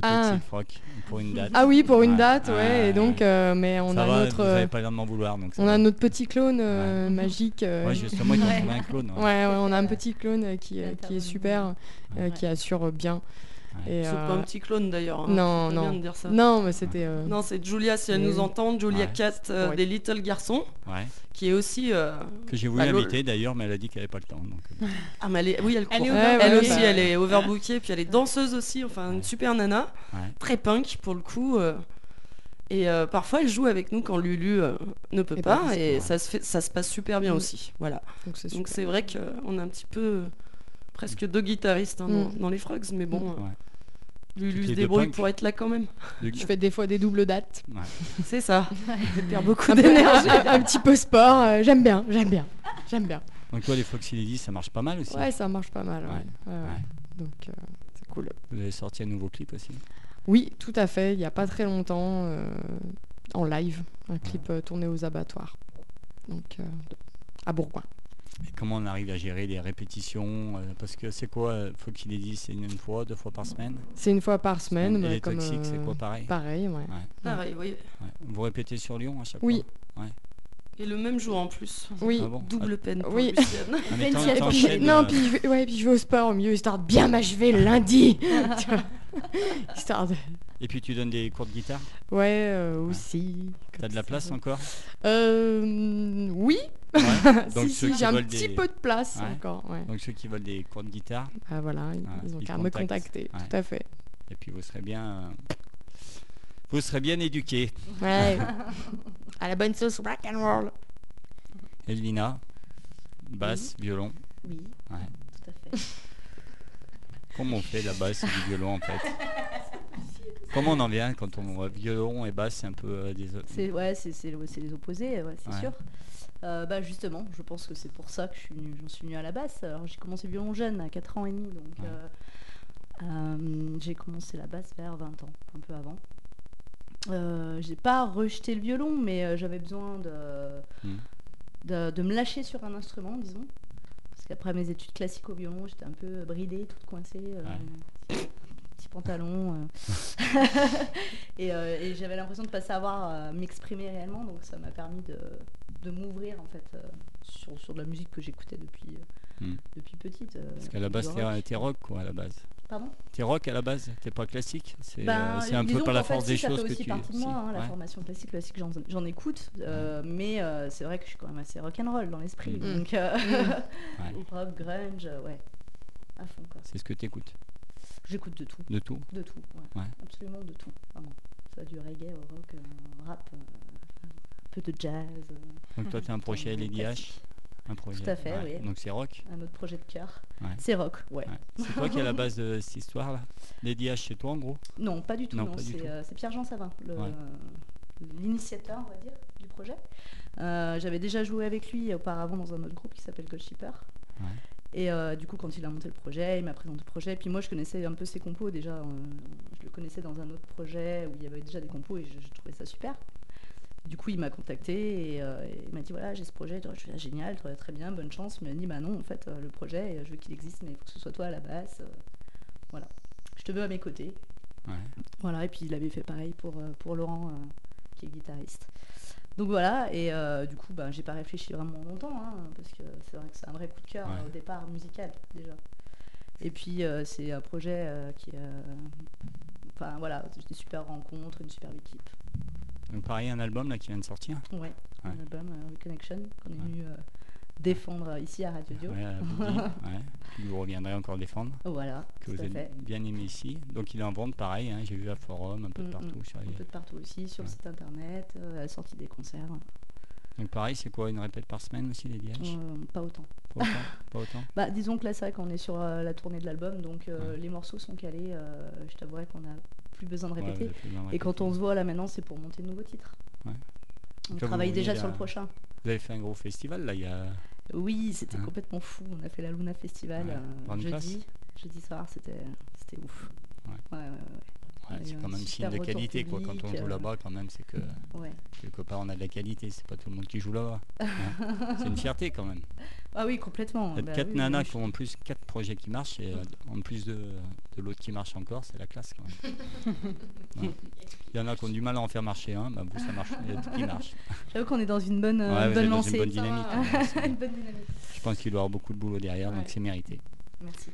Ah. Toxic Rock pour une date. Ah oui, pour une date, ouais. ouais, et donc, euh, mais on ça a va, notre, vous n'avez pas l'air de m'en vouloir. Donc ça on va. a notre petit clone euh, [laughs] magique. euh, Ouais, justement, il [laughs] un clone. ouais, ouais, on a un petit clone qui, euh, qui est super, euh, qui assure bien. C'est euh, pas un petit clone d'ailleurs. hein. non, non. bien de dire ça. Non, mais c'était. euh, Non, c'est Julia, si elle nous entend, Julia Ouais. Cat euh, Ouais. des Little Garçons, Ouais. qui est aussi. euh, Que j'ai voulu Bah, inviter d'ailleurs, mais elle a dit qu'elle n'avait pas le temps. Donc, euh, Ah, mais elle est... oui, elle court. Elle est Elle, overbookée. aussi, elle est overbookée, puis elle est danseuse aussi, enfin une super nana, Ouais. très punk pour le coup. euh, Et euh, parfois, elle joue avec nous quand Lulu euh, ne peut Et pas, et ça se, fait, ça se passe super bien Mm. aussi. Voilà. donc c'est Donc super. c'est vrai qu'on a un petit peu euh, presque deux guitaristes hein, dans, Mm. dans les Frogs, mais bon, euh, Ouais. Lulu se débrouille pour être là quand même. Je fais des fois des doubles dates. Ouais. C'est ça. Elle perd beaucoup d'énergie. un- un petit peu sport, euh, j'aime bien, j'aime bien, j'aime bien. Donc toi, les Foxy ça marche pas mal aussi. Ouais, ça marche pas mal. ouais. Donc euh, c'est cool. Vous avez sorti un nouveau clip aussi. Oui, tout à fait. Il n'y a pas très longtemps, euh, en live, un clip tourné aux abattoirs. Donc euh, à Bourgoin. Et comment on arrive à gérer les répétitions euh, Parce que c'est quoi euh, Foxy Ladies C'est une fois, deux fois par semaine? C'est une fois par semaine. Et mais les comme, Toxiques, c'est euh, quoi pareil? Pareil, ouais. Ouais. Pareil, oui. Ouais. Vous répétez sur Lyon à chaque Oui. fois? Et le même jour en plus. Oui. Ah bon Double peine pour Oui. Ah, t'enchaînes, non, euh, puis je, vais, ouais, puis je vais au sport au milieu, histoire de bien m'achever lundi. [laughs] Histoire de... Et puis tu donnes des cours de guitare Ouais, euh, aussi. T'as de la place encore euh, Oui. Ouais. [laughs] Donc si, ceux si, qui j'ai un petit des- peu de place Ouais. encore. Ouais. Donc ceux qui veulent des cours de guitare, Ah, voilà, ils, ils ont qu'à me contacter. Ouais. Tout à fait. et puis vous serez bien, euh, vous serez bien éduqués. Ouais. à la bonne sauce rock and roll. Elvina, basse, violon. Oui, Ouais. tout à fait. [laughs] Comment on fait la basse et du violon en fait [laughs] Comment on en vient quand on voit violon et basse, c'est un peu euh, des. C'est ouais, c'est c'est le- c'est les opposés, ouais, c'est Ouais. sûr. Euh, bah justement, je pense que c'est pour ça que je suis venue- j'en suis venue à la basse. Alors j'ai commencé le violon jeune, à 4 ans et demi, donc Ouais. euh, euh, j'ai commencé la basse vers 20 ans, un peu avant. Euh, j'ai pas rejeté le violon, mais euh, j'avais besoin de, Hmm. de, de me lâcher sur un instrument, disons. Parce qu'après mes études classiques au violon, j'étais un peu bridée, toute coincée. euh, petit, petit pantalon. euh. [laughs] et euh, et j'avais l'impression de pas savoir m'exprimer réellement, donc ça m'a permis de, de m'ouvrir en fait sur, sur de la musique que j'écoutais depuis, Hmm. depuis petite. Parce qu'à la base, t'es rock, quoi, à la base. Pardon T'es rock à la base, t'es pas classique C'est Ben, euh, un peu par la fait, force si, des ça choses fait que aussi tu. partie de si, moi, hein, la formation classique, classique, j'en, écoute, euh, mais euh, c'est vrai que je suis quand même assez rock'n'roll dans l'esprit, Mm. donc euh, [laughs] Ouais. rock, grunge, euh, ouais, à fond quoi. C'est ce que t'écoutes, J'écoute de tout, de tout. de tout, ouais. Ouais. absolument de tout, vraiment. Ça du reggae au rock, euh, rap, euh, un peu de jazz, euh, Donc toi, t'as un projet Classique. Lady H un projet. Tout à fait, ouais. oui. Donc c'est rock. un autre projet de cœur. Ouais. C'est rock, ouais. Ouais. [laughs] C'est toi qui à la base de cette histoire-là? Lady H, c'est toi en gros? Non, pas du tout. Non, c'est, euh, Pierre-Jean Savin, l'initiateur, on va dire, du projet. Euh, j'avais déjà joué avec lui auparavant dans un autre groupe qui s'appelle Gold Shipper. Et euh, du coup, quand il a monté le projet, il m'a présenté le projet. Puis moi, je connaissais un peu ses compos déjà. je le connaissais dans un autre projet où il y avait déjà des compos et je, je trouvais ça super. Du coup, il m'a contacté et, euh, il m'a dit voilà, j'ai ce projet. Je suis là, génial, très, bien, bonne chance. Il m'a dit bah non, en fait, euh, le projet, euh, je veux qu'il existe, mais il faut que ce soit toi à la basse. euh, voilà. Je te veux à mes côtés. Ouais. Voilà, et puis il avait fait pareil pour, pour Laurent, euh, qui est guitariste. Donc voilà, et euh, du coup, bah, j'ai pas réfléchi vraiment longtemps, hein, parce que c'est vrai que c'est un vrai coup de cœur Ouais. au départ musical déjà. Et puis c'est un projet qui, euh, enfin voilà, des super rencontres, une superbe équipe. Donc pareil, un album là qui vient de sortir. Ouais, Ouais. un album euh, Reconnection qu'on est venu euh, défendre ici à Radio Dio. Ouais, [laughs] ouais. Puis vous reviendrez encore défendre, Voilà, que tout vous à avez fait. bien aimé ici. Donc il est en vente pareil, hein, j'ai vu à forum, un peu de Mm, partout. mm. sur les- Un peu de partout aussi, sur le site internet, euh, à la sortie des concerts. Donc pareil, c'est quoi, une répète par semaine aussi Lady H? Euh, pas autant. Pas autant, pas autant [laughs] Bah, disons que là, c'est vrai qu'on est sur euh, la tournée de l'album, donc euh, Ouais. les morceaux sont calés. euh, je t'avouerai qu'on a plus besoin de répéter. besoin de Et quand on se voit là maintenant, c'est pour monter de nouveaux titres. Ouais. On Comme travaille déjà sur le prochain. Vous avez fait un gros festival là, il y a. Oui, c'était Hein. complètement fou. On a fait la Luna Festival Ouais. euh, jeudi. Jeudi soir, c'était c'était ouf. Ouais. Ouais, ouais, ouais. C'est quand même signe de qualité quoi. Quand on joue euh, là-bas, quand même, c'est que ouais. quelque part on a de la qualité. C'est pas tout le monde qui joue là-bas. hein. [laughs] c'est une fierté quand même. Ah oui, complètement. Bah quatre oui, nanas qui ont en plus quatre projets qui marchent et euh, en plus de, de l'autre qui marche encore, c'est la classe quand même. [laughs] Il y en a qui ont du mal à en faire marcher un, bah vous ça marche, il y a tout qui marche. [laughs] J'avoue qu'on est dans une bonne, euh, Ouais, bonne lancée. une bonne dynamique. Une bonne. Je pense qu'il doit y avoir beaucoup de boulot derrière, donc c'est mérité. Merci.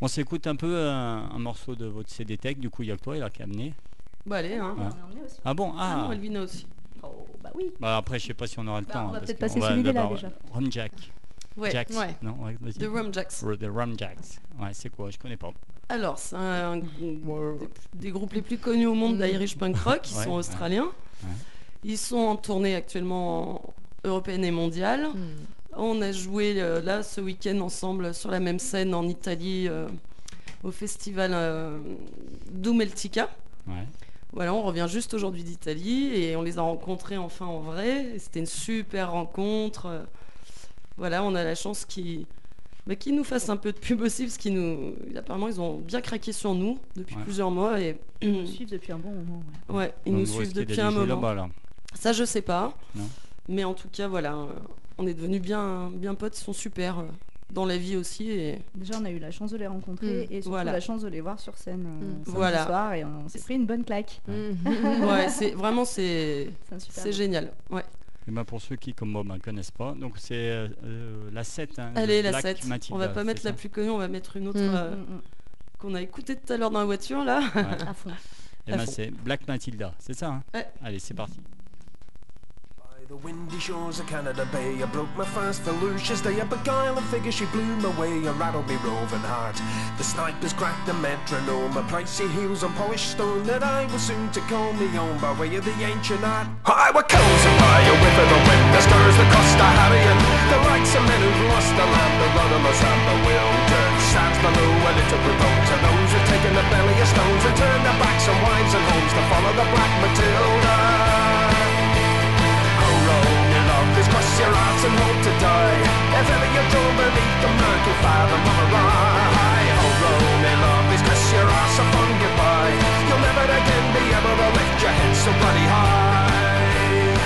On s'écoute un peu un, un morceau de votre CD Tech, du coup il y a que toi, il a qu'à amener. Bah allez, hein. On en a aussi. Ah bon? Ah Ah, non, Elvina aussi. Oh, bah oui. bah après je sais pas si on aura le Bah, temps. on va hein, peut-être passer celui-là, déjà. Rum Jack. Ouais. Jacks. Ouais. Non, ouais. The Rum Jacks. The Rum Jacks. Ouais, c'est quoi? Je connais pas. Alors, c'est un, des, des groupes les plus connus au monde d'Irish Punk [laughs] Rock. Ils Ouais, sont ouais. australiens. Ouais. Ils sont en tournée actuellement européenne et mondiale. Hmm. On a joué euh, là ce week-end ensemble sur la même scène en Italie euh, au festival euh, Dumeltica. Ouais. Voilà, on revient juste aujourd'hui d'Italie et on les a rencontrés enfin en vrai. C'était une super rencontre. Voilà, on a la chance qu'ils bah, qu'ils nous fassent un peu de pub aussi parce qu'ils nous, apparemment, ils ont bien craqué sur nous depuis Ouais. plusieurs mois et Ils nous suivent depuis un bon moment. ouais. ouais, ils Donc, nous suivent depuis un moment. là. Ça, je sais pas. Non. Mais en tout cas, voilà, euh, on est devenus bien, bien potes. Ils sont super euh, dans la vie aussi et Déjà, on a eu la chance de les rencontrer Mm. et surtout Voilà. la chance de les voir sur scène Mm. Voilà. soir et on s'est pris une bonne claque. Hmm. [laughs] ouais, c'est vraiment c'est génial. Ouais. Et ben pour ceux qui, comme moi, ne connaissent pas, donc c'est euh, la 7. Hein, Allez, la Black 7. Matilda, on va pas mettre la plus connue, on va mettre une autre Mm. euh, Mm, mm. qu'on a écoutée tout à l'heure dans la voiture là. Ouais. À fond. Et ben c'est Black Matilda, c'est ça hein Ouais. Allez, c'est parti. The windy shores of Canada Bay, I broke my fast for Lucia's day. A beguile figure, she blew my way, and rattled me roving heart. The snipers cracked the metronome, a pricey heels on polished stone that I was soon to call me own by way of the ancient art. I were cozy by a whip of the wind, the skirts the Costa Harrian. The likes of men who've lost the land, the rudderless and the bewildered. Stands below a little provoked to those who've taken the belly of stones and turned their backs on wives and Raise your arms and hope to die. If ever you do beneath the mantle fire the mama Oh rolling love crush your ass upon goodbye You'll never again be able to lift your head so bloody high.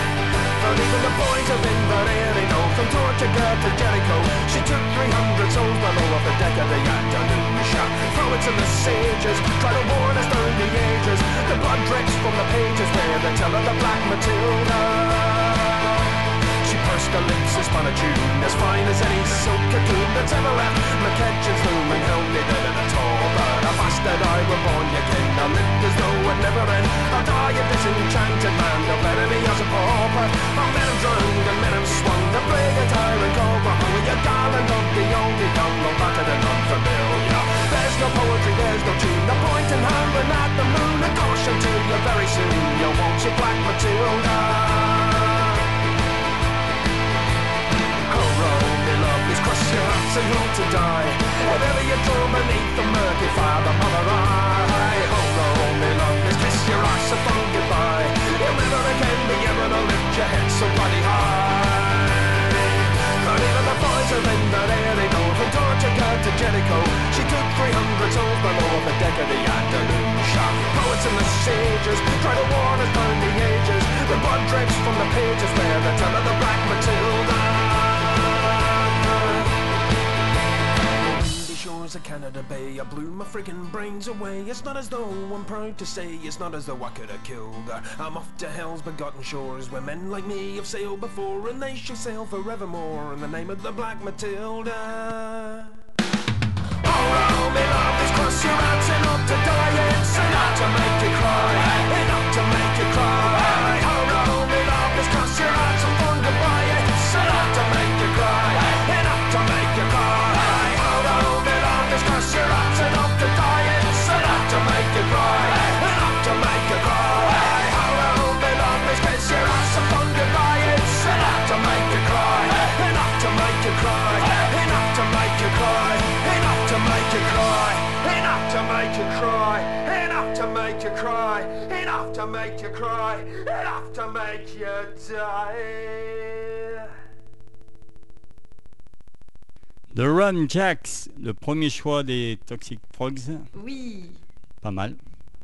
But even the boys of Inverness know From Tortuga to Jericho. She took 300 souls below off the deck of the yacht Anusha Throw it to the sages Try to warn us down the ages. The blood drips from the pages Where they tell of the Black Matilda. Lips and spun a tune as fine as any silk cocoon that's ever left McKetchin's loom and held me dead at all. But a bastard I were born, ken, I lived as though it never end. I'll die a disenchanted man, bury me as a pauper. I met him drowned and him swung, the plague a tyrant Mahoney, a garland of the only young, no battered and unfamiliar. There's no poetry, there's no tune, no point in hammering at the moon. A caution to you very soon, you won't see Black Matilda. Hearts and hope to die. Whatever you draw beneath the murky fire, the mother eye. Oh, roll me lovelies, kiss your eyes so fond goodbye. You'll never again be able to lift your head so bloody high. But even the boys are in the air, they go from Tortuga to Jericho. She took 300 souls below the deck of the Andalusia. Poets and the sages try to warn us down the ages. The blood drips from the pages where they tell of the Black Matilda. Shores of Canada Bay, I blew my friggin' brains away. It's not as though I'm proud to say, it's not as though I could have killed her. I'm off to hell's begotten shores where men like me have sailed before, and they shall sail forevermore in the name of the Black Matilda. Oh, oh roll me lovelies, cross your to die. It's enough to make you cry, enough to make you cry. Make you cry, enough to make you cry, enough to make you cry, enough to make you die. The Rum Jacks, le premier choix des Toxic Frogs. Oui. Pas mal.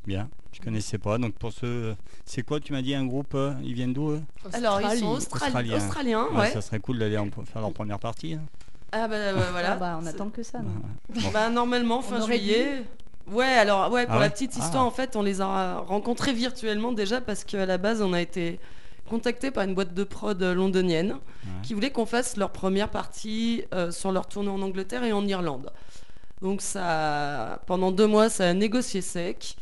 Bien. Je connaissais pas. Donc pour ce. C'est quoi, tu m'as dit, un groupe euh, Ils viennent d'où Alors, ils sont Australie. australi- australiens, Ouais, ouais. Ça serait cool d'aller en- faire leur première partie. hein. Ah bah, bah, voilà. Ah bah, on attend que ça. non? Bah, normalement, fin juillet. Ouais, alors, ouais, pour Ah la petite Ah. histoire, en fait, on les a rencontrés virtuellement déjà parce qu'à la base, on a été contactés par une boîte de prod euh, londonienne qui voulait qu'on fasse leur première partie euh, sur leur tournée en Angleterre et en Irlande. Donc, ça, pendant deux mois, ça a négocié sec.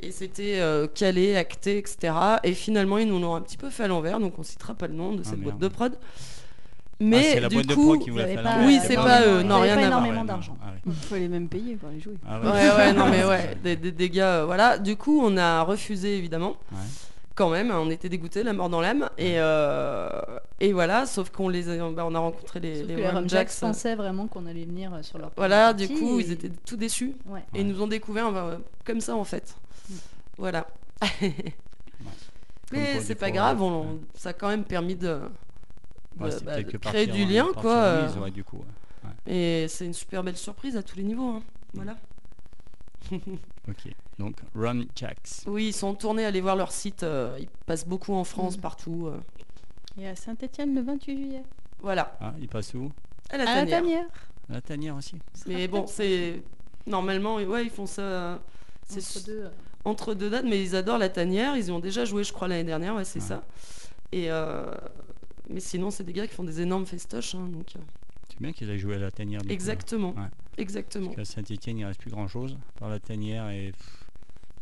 Et c'était euh, calé, acté, etc. Et finalement, ils nous l'ont un petit peu fait à l'envers, donc on citera pas le nom de Ah, cette boîte de prod. Ah, Mais la du coup, qui vous pas- l'envers. Oui, c'est pas eux, Vous non, rien pas à voir. d'argent. Ah ouais. Il faut les mêmes payer pour les jouer. Ah ouais. Ouais, ouais, non, mais [laughs] ouais, des, des, des gars, euh, voilà. Du coup, on a refusé, évidemment. Ouais. Quand même, on était dégoûtés, la mort dans l'âme. Et, euh, et voilà, sauf qu'on les a, bah, on a rencontré les, Sauf les les Jacks. Jacks pensaient vraiment qu'on allait venir euh, sur leur Voilà, du coup, et- ils étaient tout déçus. Ouais. Et ils nous ont découvert euh, comme ça, en fait. Mm. Voilà. [laughs] Mais c'est pas grave, ça a quand même permis de, Ouais, de- c'est bah, de créer du en- lien, quoi. euh, mise, ouais, du coup. ouais. Et c'est une super belle surprise à tous les niveaux. hein. Voilà. [laughs] Ok. Donc, Rum Jacks. Oui, ils sont en tournée, allez voir leur site. euh, ils passent beaucoup en France, Mm. partout. euh, Et à Saint-Etienne le 28 juillet. voilà. Ah, il passe où? À la À la tanière. tanière. À La tanière aussi. Mais bon, c'est. Normalement, ouais, ils font ça. euh, C'est Entre su- deux, euh, entre deux dates, mais ils adorent la tanière. Ils y ont déjà joué, je crois, l'année dernière, ouais, c'est ça. Et. euh, Mais sinon, c'est des gars qui font des énormes festoches. hein, donc, euh, C'est bien qu'ils aient joué à la tanière. du coup, Exactement. Ouais. Exactement. Parce qu'à Saint-Etienne, il reste plus grand chose. Par la tanière et pff,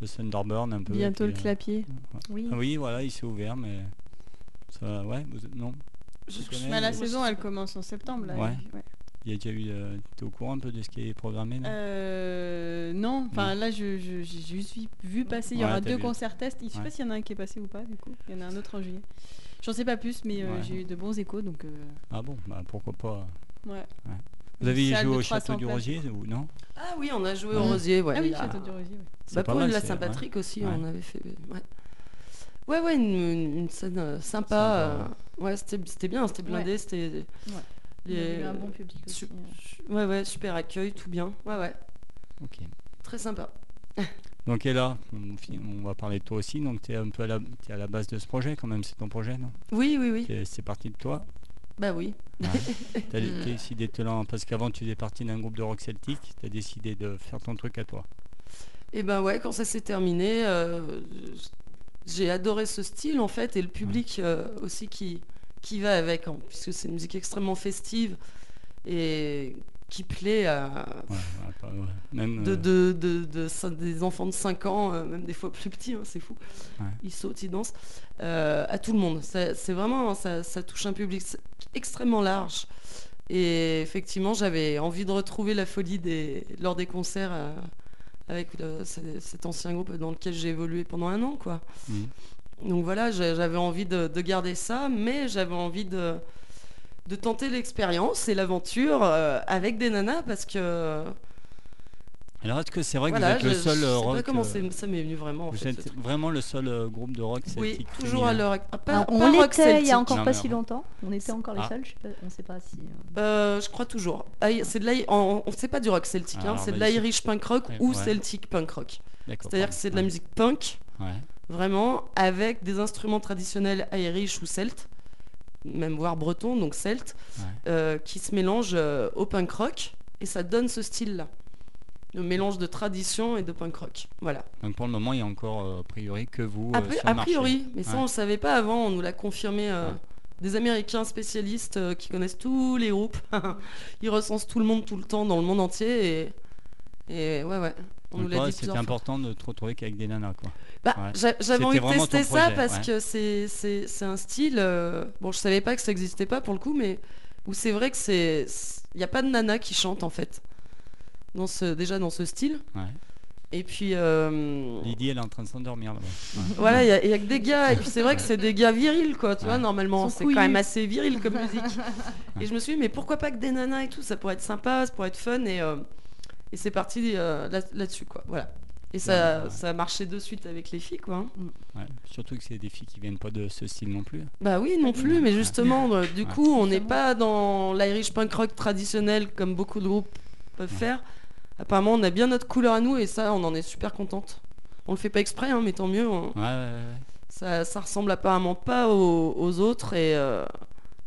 le Thunderbird un peu. Bientôt le puis, euh, clapier. Oui. Ah oui, voilà, il s'est ouvert, mais. Ça, ouais, vous- non. Je- Tu connais, Bah, la euh, saison, elle commence en septembre. Là. Ouais. Ouais. Il y a déjà eu. euh, T'es au courant un peu de ce qui est programmé non Euh, non, enfin là, je, je- j'ai juste vu- vu passer. Il y Ouais, aura deux vu. concerts tests. Je sais Ouais. pas s'il y en a un qui est passé ou pas, du coup. Il y en a un autre en juillet. J'en sais pas plus, mais euh, Ouais. j'ai eu de bons échos, donc euh, Ah bon, bah pourquoi pas. ouais. Vous avez joué au 300 Château du. Rosier ou non? Ah oui, on a joué au. Rosier. Ouais, ah oui, a- Château du Rosier. ouais. C'est Bah, pas pour mal, la Saint-Patrick aussi, Ouais. on avait fait. Ouais, ouais, ouais, une, scène euh, sympa. Sympa, ouais, c'était c'était bien, c'était blindé, c'était. Il y les- eu un bon public aussi. su- Ouais, ouais, super accueil, tout bien. Ouais, ouais, Ok. très sympa. [laughs] Donc, et là, on, va parler de toi aussi. Donc, tu es un peu à la, t'es à la base de ce projet quand même. C'est ton projet, non? Oui, oui, oui. C'est- parti de toi? Bah oui. [laughs] T'as Mm. décidé de te lancer parce qu'avant tu faisais partie d'un groupe de rock celtique, t'as décidé de faire ton truc à toi. Et ben ouais, quand ça s'est terminé, euh, j'ai adoré ce style en fait et le public euh, aussi qui, qui va avec, hein, puisque c'est une musique extrêmement festive et qui plaît à Ouais, ouais, pas- ouais. Même, de, de- de- de cin- des enfants de 5 ans, euh, même des fois plus petits, hein, c'est fou. Ils sautent, ils dansent, euh, à tout le monde. C'est vraiment, ça, ça touche un public extrêmement large. Et effectivement, j'avais envie de retrouver la folie des, lors des concerts euh, avec le- cet ancien groupe dans lequel j'ai évolué pendant un an. Quoi. Mhm. Donc voilà, j'avais envie de garder ça, mais j'avais envie de, de tenter l'expérience et l'aventure euh, avec des nanas parce que Alors est-ce que c'est vrai que voilà, vous êtes le je- seul je euh, sais pas rock comment euh, c'est- ça m'est venu vraiment en Vous fait. êtes vraiment le seul euh, groupe de rock Oui, celtique toujours à l'heure ac- ah, pas, Alors, pas on rock l'était il y a encore Non, pas si longtemps. On était encore les Ah. seuls. Je sais pas- on sait pas si. euh, Euh, je crois toujours. Ah, C'est de l'I- on, on sait pas du rock celtique, hein, Alors, c'est de bah, l'Irish punk rock Ouais, ou ouais. celtic punk rock. D'accord, C'est-à-dire que c'est de la Ouais. musique punk, Ouais. vraiment, avec des instruments traditionnels irish ou celtes, même voire breton, donc celte, Ouais. euh, qui se mélangent euh, au punk rock, et ça donne ce style-là. Le mélange de tradition et de punk rock. Voilà. Donc pour le moment, il y a encore euh, a priori que vous A, pri- sur a le marché. priori, mais ça Ouais. on le savait pas avant, on nous l'a confirmé euh, Ouais. des Américains spécialistes qui connaissent tous les groupes. [laughs] Ils recensent tout le monde tout le temps dans le monde entier et, et ouais ouais, on Donc nous l'a toi, dit c'était important de te retrouver qu'avec des nanas quoi. Bah, Ouais. J'avais envie de tester ça projet, parce ouais. que c'est- c'est c'est un style. euh, bon, je savais pas que ça existait pas pour le coup, mais où c'est vrai que c'est. Il n'y a pas de nana qui chante en fait. Dans ce, déjà dans ce style. Ouais. Et puis. euh, Lydie, elle est en train de s'endormir là-bas. Ouais. voilà, il y, a- il y a que des gars, et puis c'est vrai que c'est des gars virils, quoi, tu vois, normalement, c'est quand même assez viril comme musique. [laughs] et je me suis dit, mais pourquoi pas que des nanas et tout, ça pourrait être sympa, ça pourrait être fun, et, euh, et c'est parti euh, là- là-dessus, quoi, voilà. Et ça, Ouais. ça a marché de suite avec les filles, quoi. hein. Ouais. Surtout que c'est des filles qui viennent pas de ce style non plus. Bah oui, non plus, mais justement, euh, du Ouais. coup, on n'est pas dans l'Irish punk rock traditionnel comme beaucoup de groupes peuvent Ouais. faire. Apparemment, on a bien notre couleur à nous, et ça, on en est super contente. On le fait pas exprès, hein, mais tant mieux. on- Ouais, ouais, ouais. Ça, ça ressemble apparemment pas aux, aux autres et euh,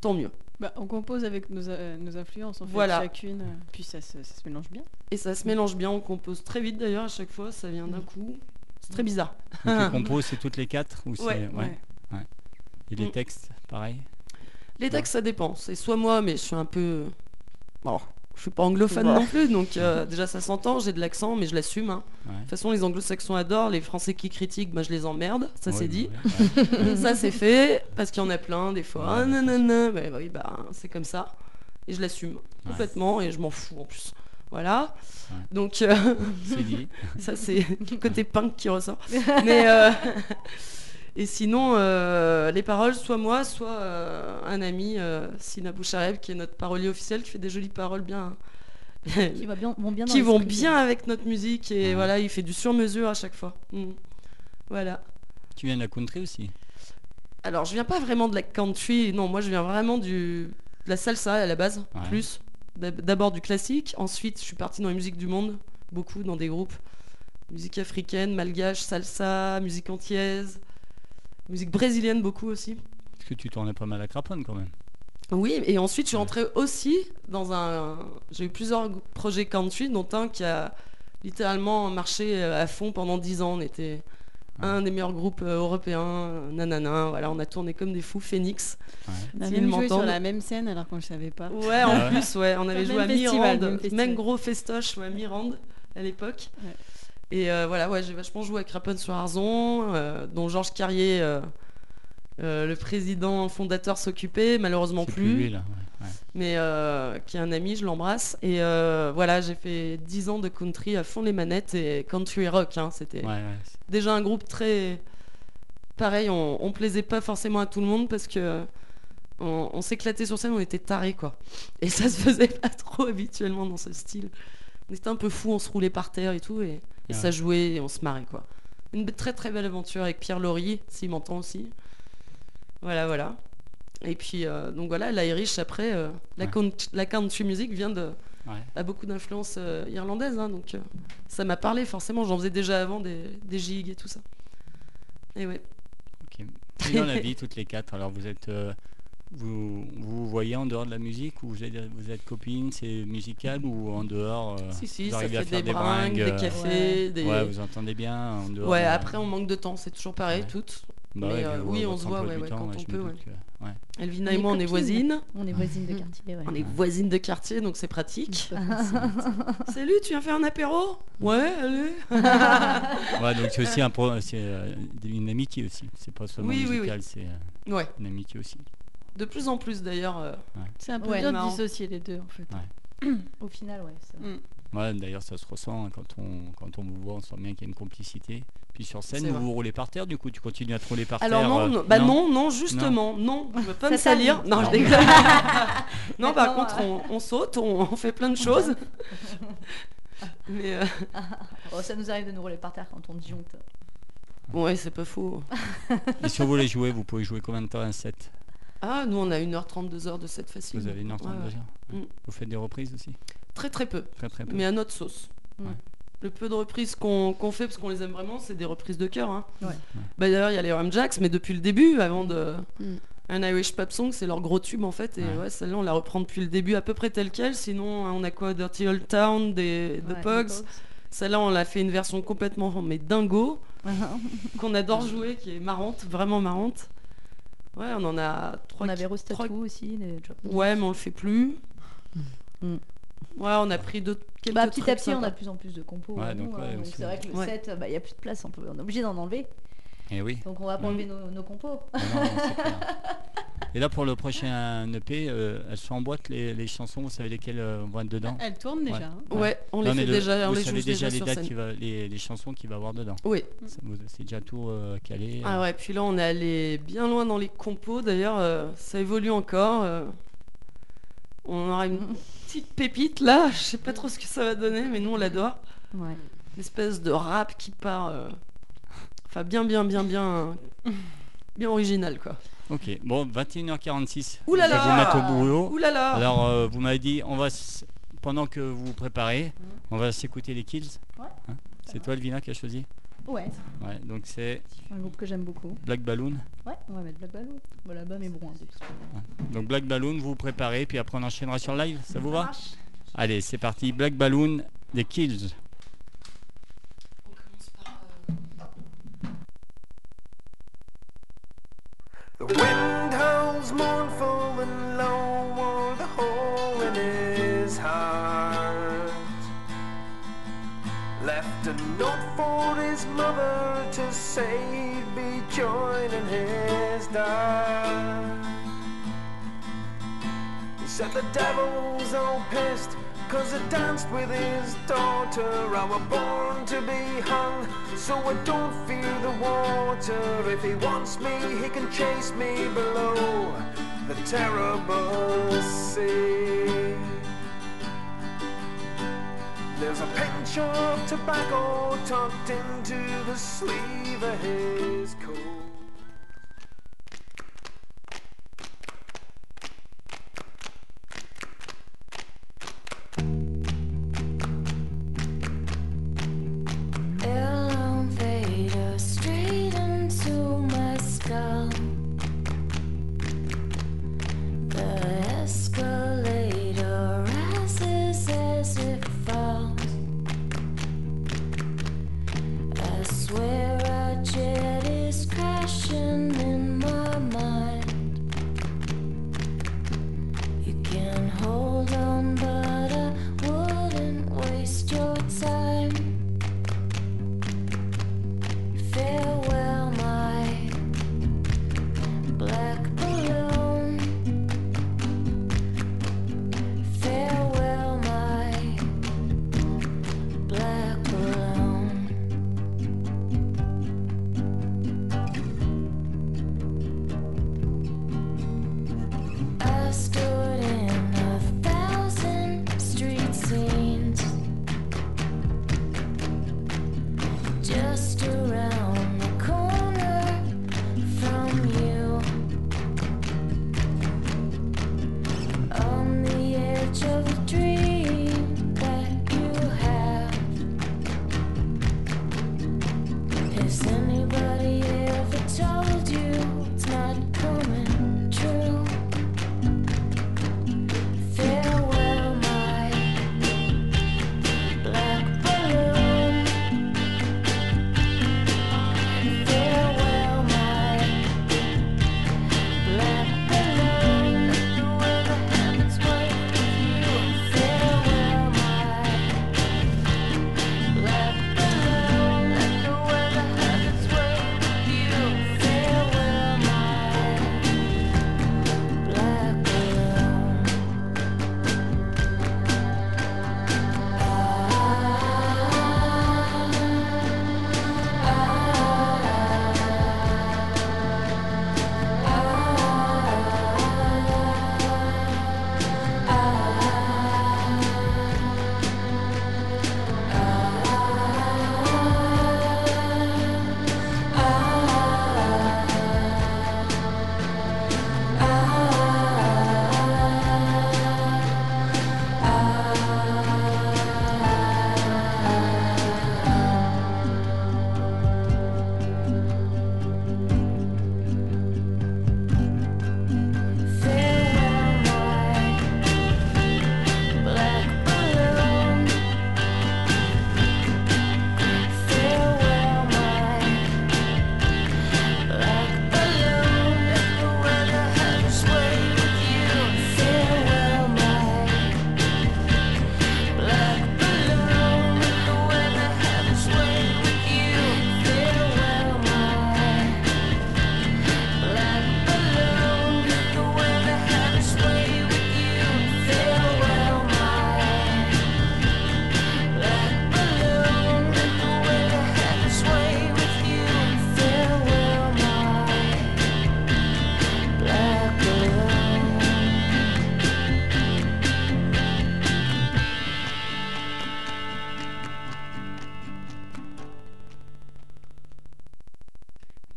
tant mieux. Bah, on compose avec nos, euh, nos influences, en fait, Voilà. chacune. euh, Puis ça se, ça se mélange bien. Et ça se mélange bien, on compose très vite d'ailleurs à chaque fois, ça vient d'un coup. C'est très bizarre. Donc les [laughs] compos, c'est toutes les quatre ou c'est Ouais. ouais. Et les Mm. textes, pareil? Les textes, ça dépend. C'est soit moi, mais je suis un peu. Bon, je suis pas anglophone non plus, donc euh, déjà ça s'entend, j'ai de l'accent, mais je l'assume. hein. Ouais. De toute façon, les anglo-saxons adorent, les français qui critiquent, bah, je les emmerde, ça Ouais, c'est dit. ouais, ouais. [laughs] ça c'est fait, parce qu'il y en a plein des fois. Ouais, Ah, nanana. Bah, oui, bah, c'est comme ça. Et je l'assume Ouais. complètement et je m'en fous en plus. Voilà. Ouais. Donc, euh, C'est dit. [laughs] ça c'est le côté punk qui ressort. [laughs] Mais, euh, et sinon, euh, les paroles, soit moi, soit euh, un ami, euh, Sina Bouchareb, qui est notre parolier officiel, qui fait des jolies paroles bien. qui va bien, vont bien dans qui vont l'esprit. bien avec notre musique et Ouais. voilà, il fait du sur-mesure à chaque fois. Mm. Voilà. Tu viens de la country aussi? Alors, je viens pas vraiment de la country, non, moi je viens vraiment du, de la salsa à la base, Ouais. plus. D'ab- D'abord du classique, ensuite je suis partie dans les musiques du monde, beaucoup dans des groupes. Musique africaine, malgache, salsa, musique antillaise, musique brésilienne beaucoup aussi. Parce que tu tournais pas mal à Craponne quand même. Oui, et ensuite je suis rentrée aussi dans un. J'ai eu plusieurs projets country, dont un qui a littéralement marché euh, à fond pendant 10 ans. On était un des meilleurs groupes euh, européens, nanana. Voilà, on a tourné comme des fous, Phoenix. On a même joué sur la même scène alors qu'on ne savait pas. Ouais, en Ah ouais. plus, ouais, on avait joué à Mirande, même gros festoche ouais, à Mirande à l'époque. Et euh, voilà, ouais, j'ai vachement joué avec Rapon sur Arzon, euh, dont Georges Carrier, euh, le président fondateur, s'occupait, malheureusement plus. lui là. ouais, ouais. mais qui est un ami, je l'embrasse. Et voilà, j'ai fait 10 ans de country à fond les manettes et country rock. hein, C'était ouais. déjà un groupe très. Pareil, on, on plaisait pas forcément à tout le monde parce que on, on s'éclatait sur scène, on était tarés quoi. Et ça se faisait [laughs] pas trop habituellement dans ce style. On était un peu fous, on se roulait par terre et tout, et, et Ouais. ça jouait et on se marrait quoi. Une très très belle aventure avec Pierre Laurie, s'il m'entend aussi. Voilà, voilà. Et puis, euh, donc voilà, l'Irish après, euh, la, Ouais. count- la country music vient de, Ouais. a beaucoup d'influence euh, irlandaise, hein, donc ça m'a parlé forcément. J'en faisais déjà avant des, des gigs et tout ça. Et ouais. Ok. Et dans la [laughs] vie, toutes les quatre, alors vous êtes. Vous, vous voyez en dehors de la musique ou vous êtes, vous êtes copines, c'est musical ou en dehors euh, Si, si, vous ça à fait faire des des bringues, des euh, cafés, des... Ouais, vous entendez bien en dehors. Ouais, de- après on manque de temps, c'est toujours pareil, Ouais. toutes. Bah mais, ouais, euh, oui, on se voit, ouais, ouais, temps, quand ouais, on peut, que- ouais. Elvina et est moi, on est voisines. On est voisines de quartier, ouais. On est voisines de quartier, donc c'est pratique. [laughs] Salut, tu viens faire un apéro? Ouais, allez. [laughs] Ouais, donc c'est aussi un pro- c'est euh, une amitié aussi. C'est pas seulement Oui, oui, oui. musical, c'est Ouais, une amitié aussi. De plus en plus d'ailleurs. euh, C'est un peu Ouais. dur de Marrant. dissocier les deux en fait. [clears throat] Au final, ouais. mm. Ouais, d'ailleurs, ça se ressent hein, quand on quand on vous voit, on sent bien qu'il y a une complicité. Puis sur scène, C'est vous vrai. vous roulez par terre. Du coup, tu continues à te rouler par Alors terre. non, euh, non, bah non, non, justement, non, je veux pas Ça me salir. Non, je Non. déconne. [laughs] [laughs] non, par Maintenant, contre, on, on saute, on, on fait plein de choses. [laughs] Mais euh, Oh, ça nous arrive de nous rouler par terre quand on disjoncte. ouais, c'est pas faux. Et si vous voulez jouer, vous pouvez jouer combien de temps un set? Ah, nous on a 1h30, 2h de cette facile. Vous avez une heure trente Ouais, ouais. déjà Ouais. Mm. Vous faites des reprises aussi Très très peu, Très très peu. mais à notre sauce. Ouais. Le peu de reprises qu'on qu'on fait, parce qu'on les aime vraiment, c'est des reprises de cœur. hein. Ouais. Bah, D'ailleurs, il y a les Ram Jacks, mais depuis le début, avant de... Mm. Un Irish Pop Song, c'est leur gros tube en fait, et Ouais. ouais, celle-là on la reprend depuis le début à peu près telle quelle. Sinon, on a quoi? Dirty Old Town, des The Pogs. Celle-là, on l'a fait une version complètement mais dingo, [laughs] qu'on adore jouer, qui est marrante, vraiment marrante. Ouais, on en a trois. On avait Rose trois- aussi. des jobs. Ouais, mais on le fait plus. Mm. Ouais, on a pris d'autres. Bah, petit à petit, on a de plus en plus de compos. Ouais, donc, ouais, hein, donc c'est vrai que le ouais. set, bah, il n'y a plus de place. On, peut, on est obligé d'en enlever. Et oui. Donc on va pas Mm. enlever nos, nos compos. Ah non, clair. Et là, pour le prochain EP, euh, elles sont en boîte les, les chansons. Vous savez lesquelles euh, vont être dedans Elle tourne déjà. Ouais. hein. Ouais, on les Non, fait le- déjà, on les savez joue déjà déjà les sur dates, scène. qui va, les, les chansons qu'il va y avoir dedans. Oui. C'est déjà tout euh, calé. Ah ouais, puis là on est allé bien loin dans les compos. D'ailleurs, euh, ça évolue encore. euh. on aura une petite pépite là. Je sais pas trop ce que ça va donner, mais nous on l'adore. Ouais. Une espèce de rap qui part. Enfin, bien, bien, bien, bien. Bien original quoi. Ok, bon, 21h46. Ouh là je vais là vous mettre au boulot. Ouh là là Alors, euh, vous m'avez dit, on va s- pendant que vous vous préparez, on va s'écouter les Kills. Ouais. Hein c'est toi, Elvina, qui a choisi Ouais, Ouais, donc c'est un groupe que j'aime beaucoup. Black Balloon. Ouais, on va mettre Black Balloon. Bon, l'album est bon. hein, de toute façon. Donc Black Balloon, vous vous préparez, puis après on enchaînera sur live. Ça vous va. Allez, c'est parti. Black Balloon, des Kills. The wind howls mournful and low o'er the hole in his heart. Left a note for his mother to say he'd be joining his dad. He said the devil's all pissed Cause I danced with his daughter. I was born to be hung So I don't fear the water. If he wants me, he can chase me below The terrible sea. There's a pinch of tobacco tucked into the sleeve of his coat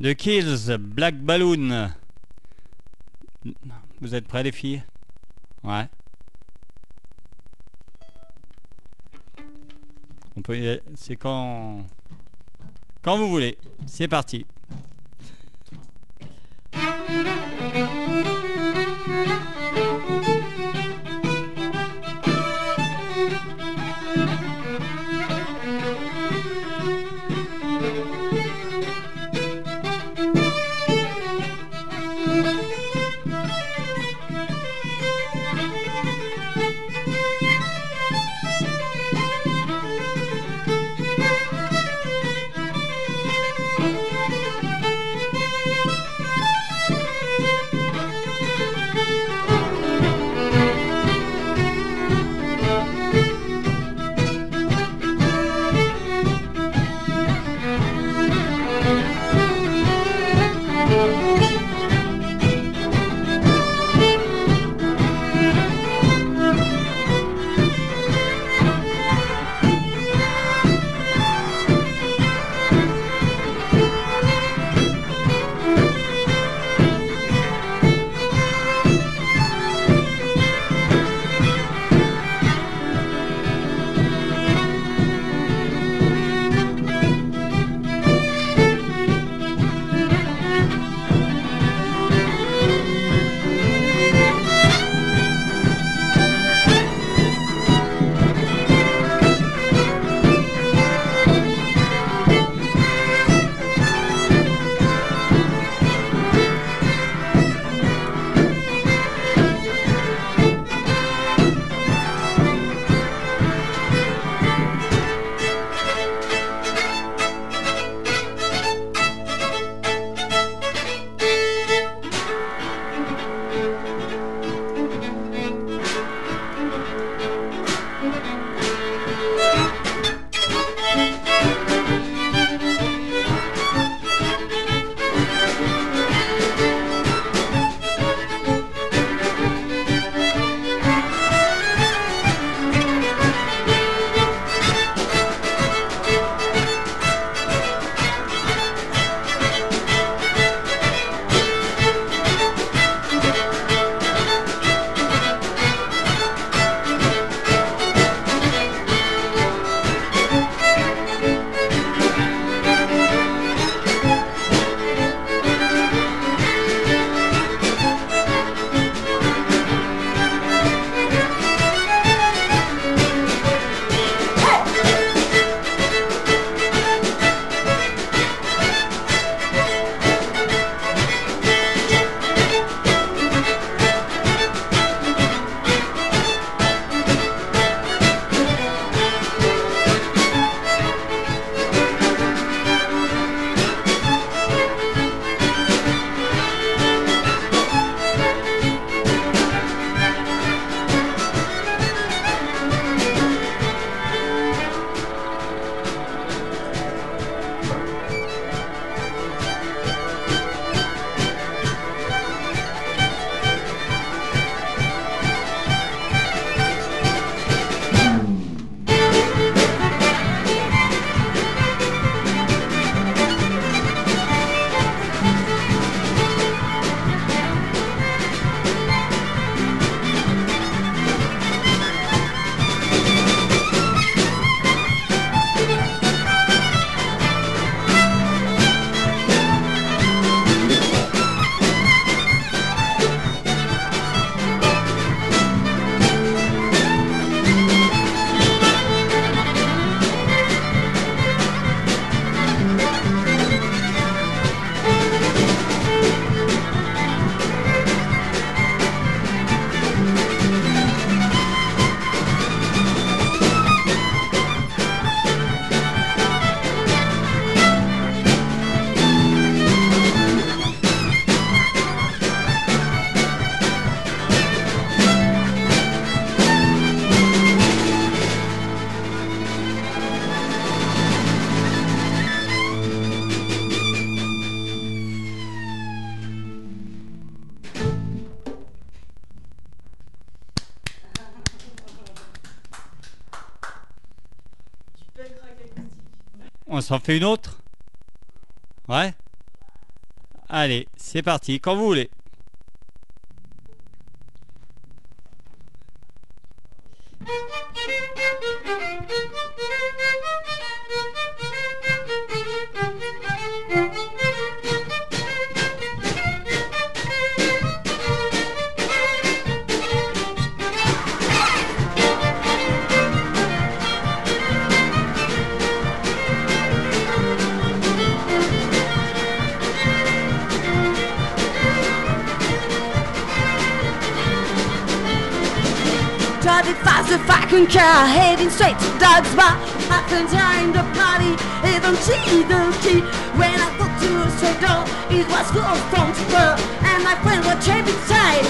The Kills, Black Balloon. Vous êtes prêts les filles? Ouais. On peut y C'est quand... Quand vous voulez. C'est parti. S'en fait une autre? Ouais? Allez, c'est parti, quand vous voulez. Driving fast if I can care, heading straight to Doug's bar. I can join the party, even see the key. When I got to a straight door, it was full from girl, and my friend was trapped inside.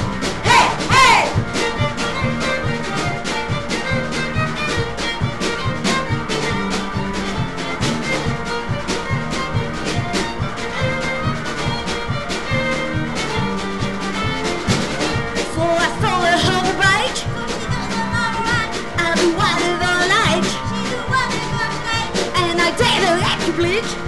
A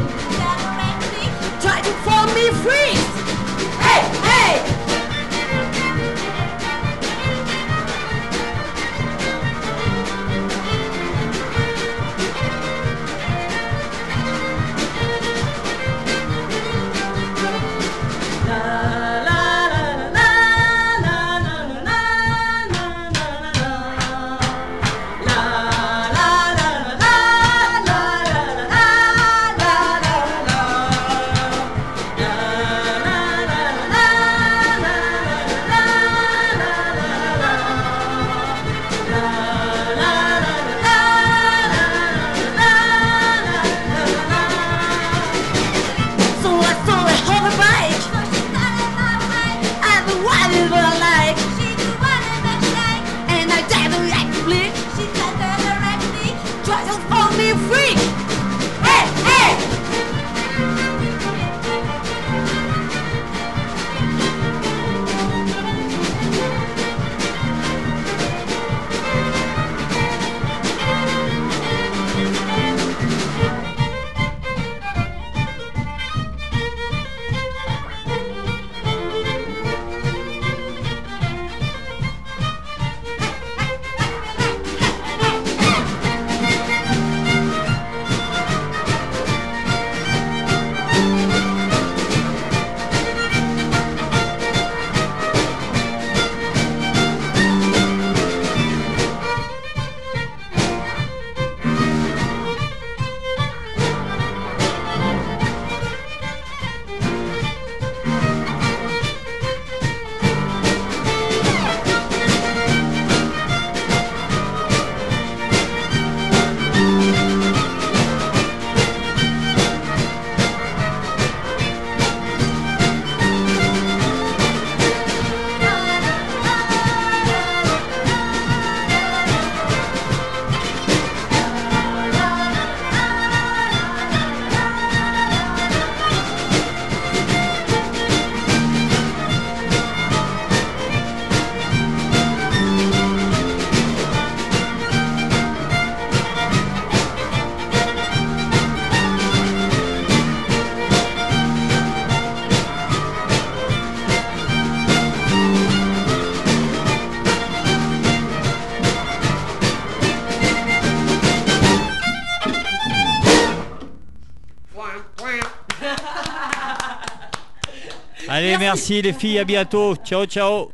Allez, merci les filles, à bientôt. Ciao, ciao.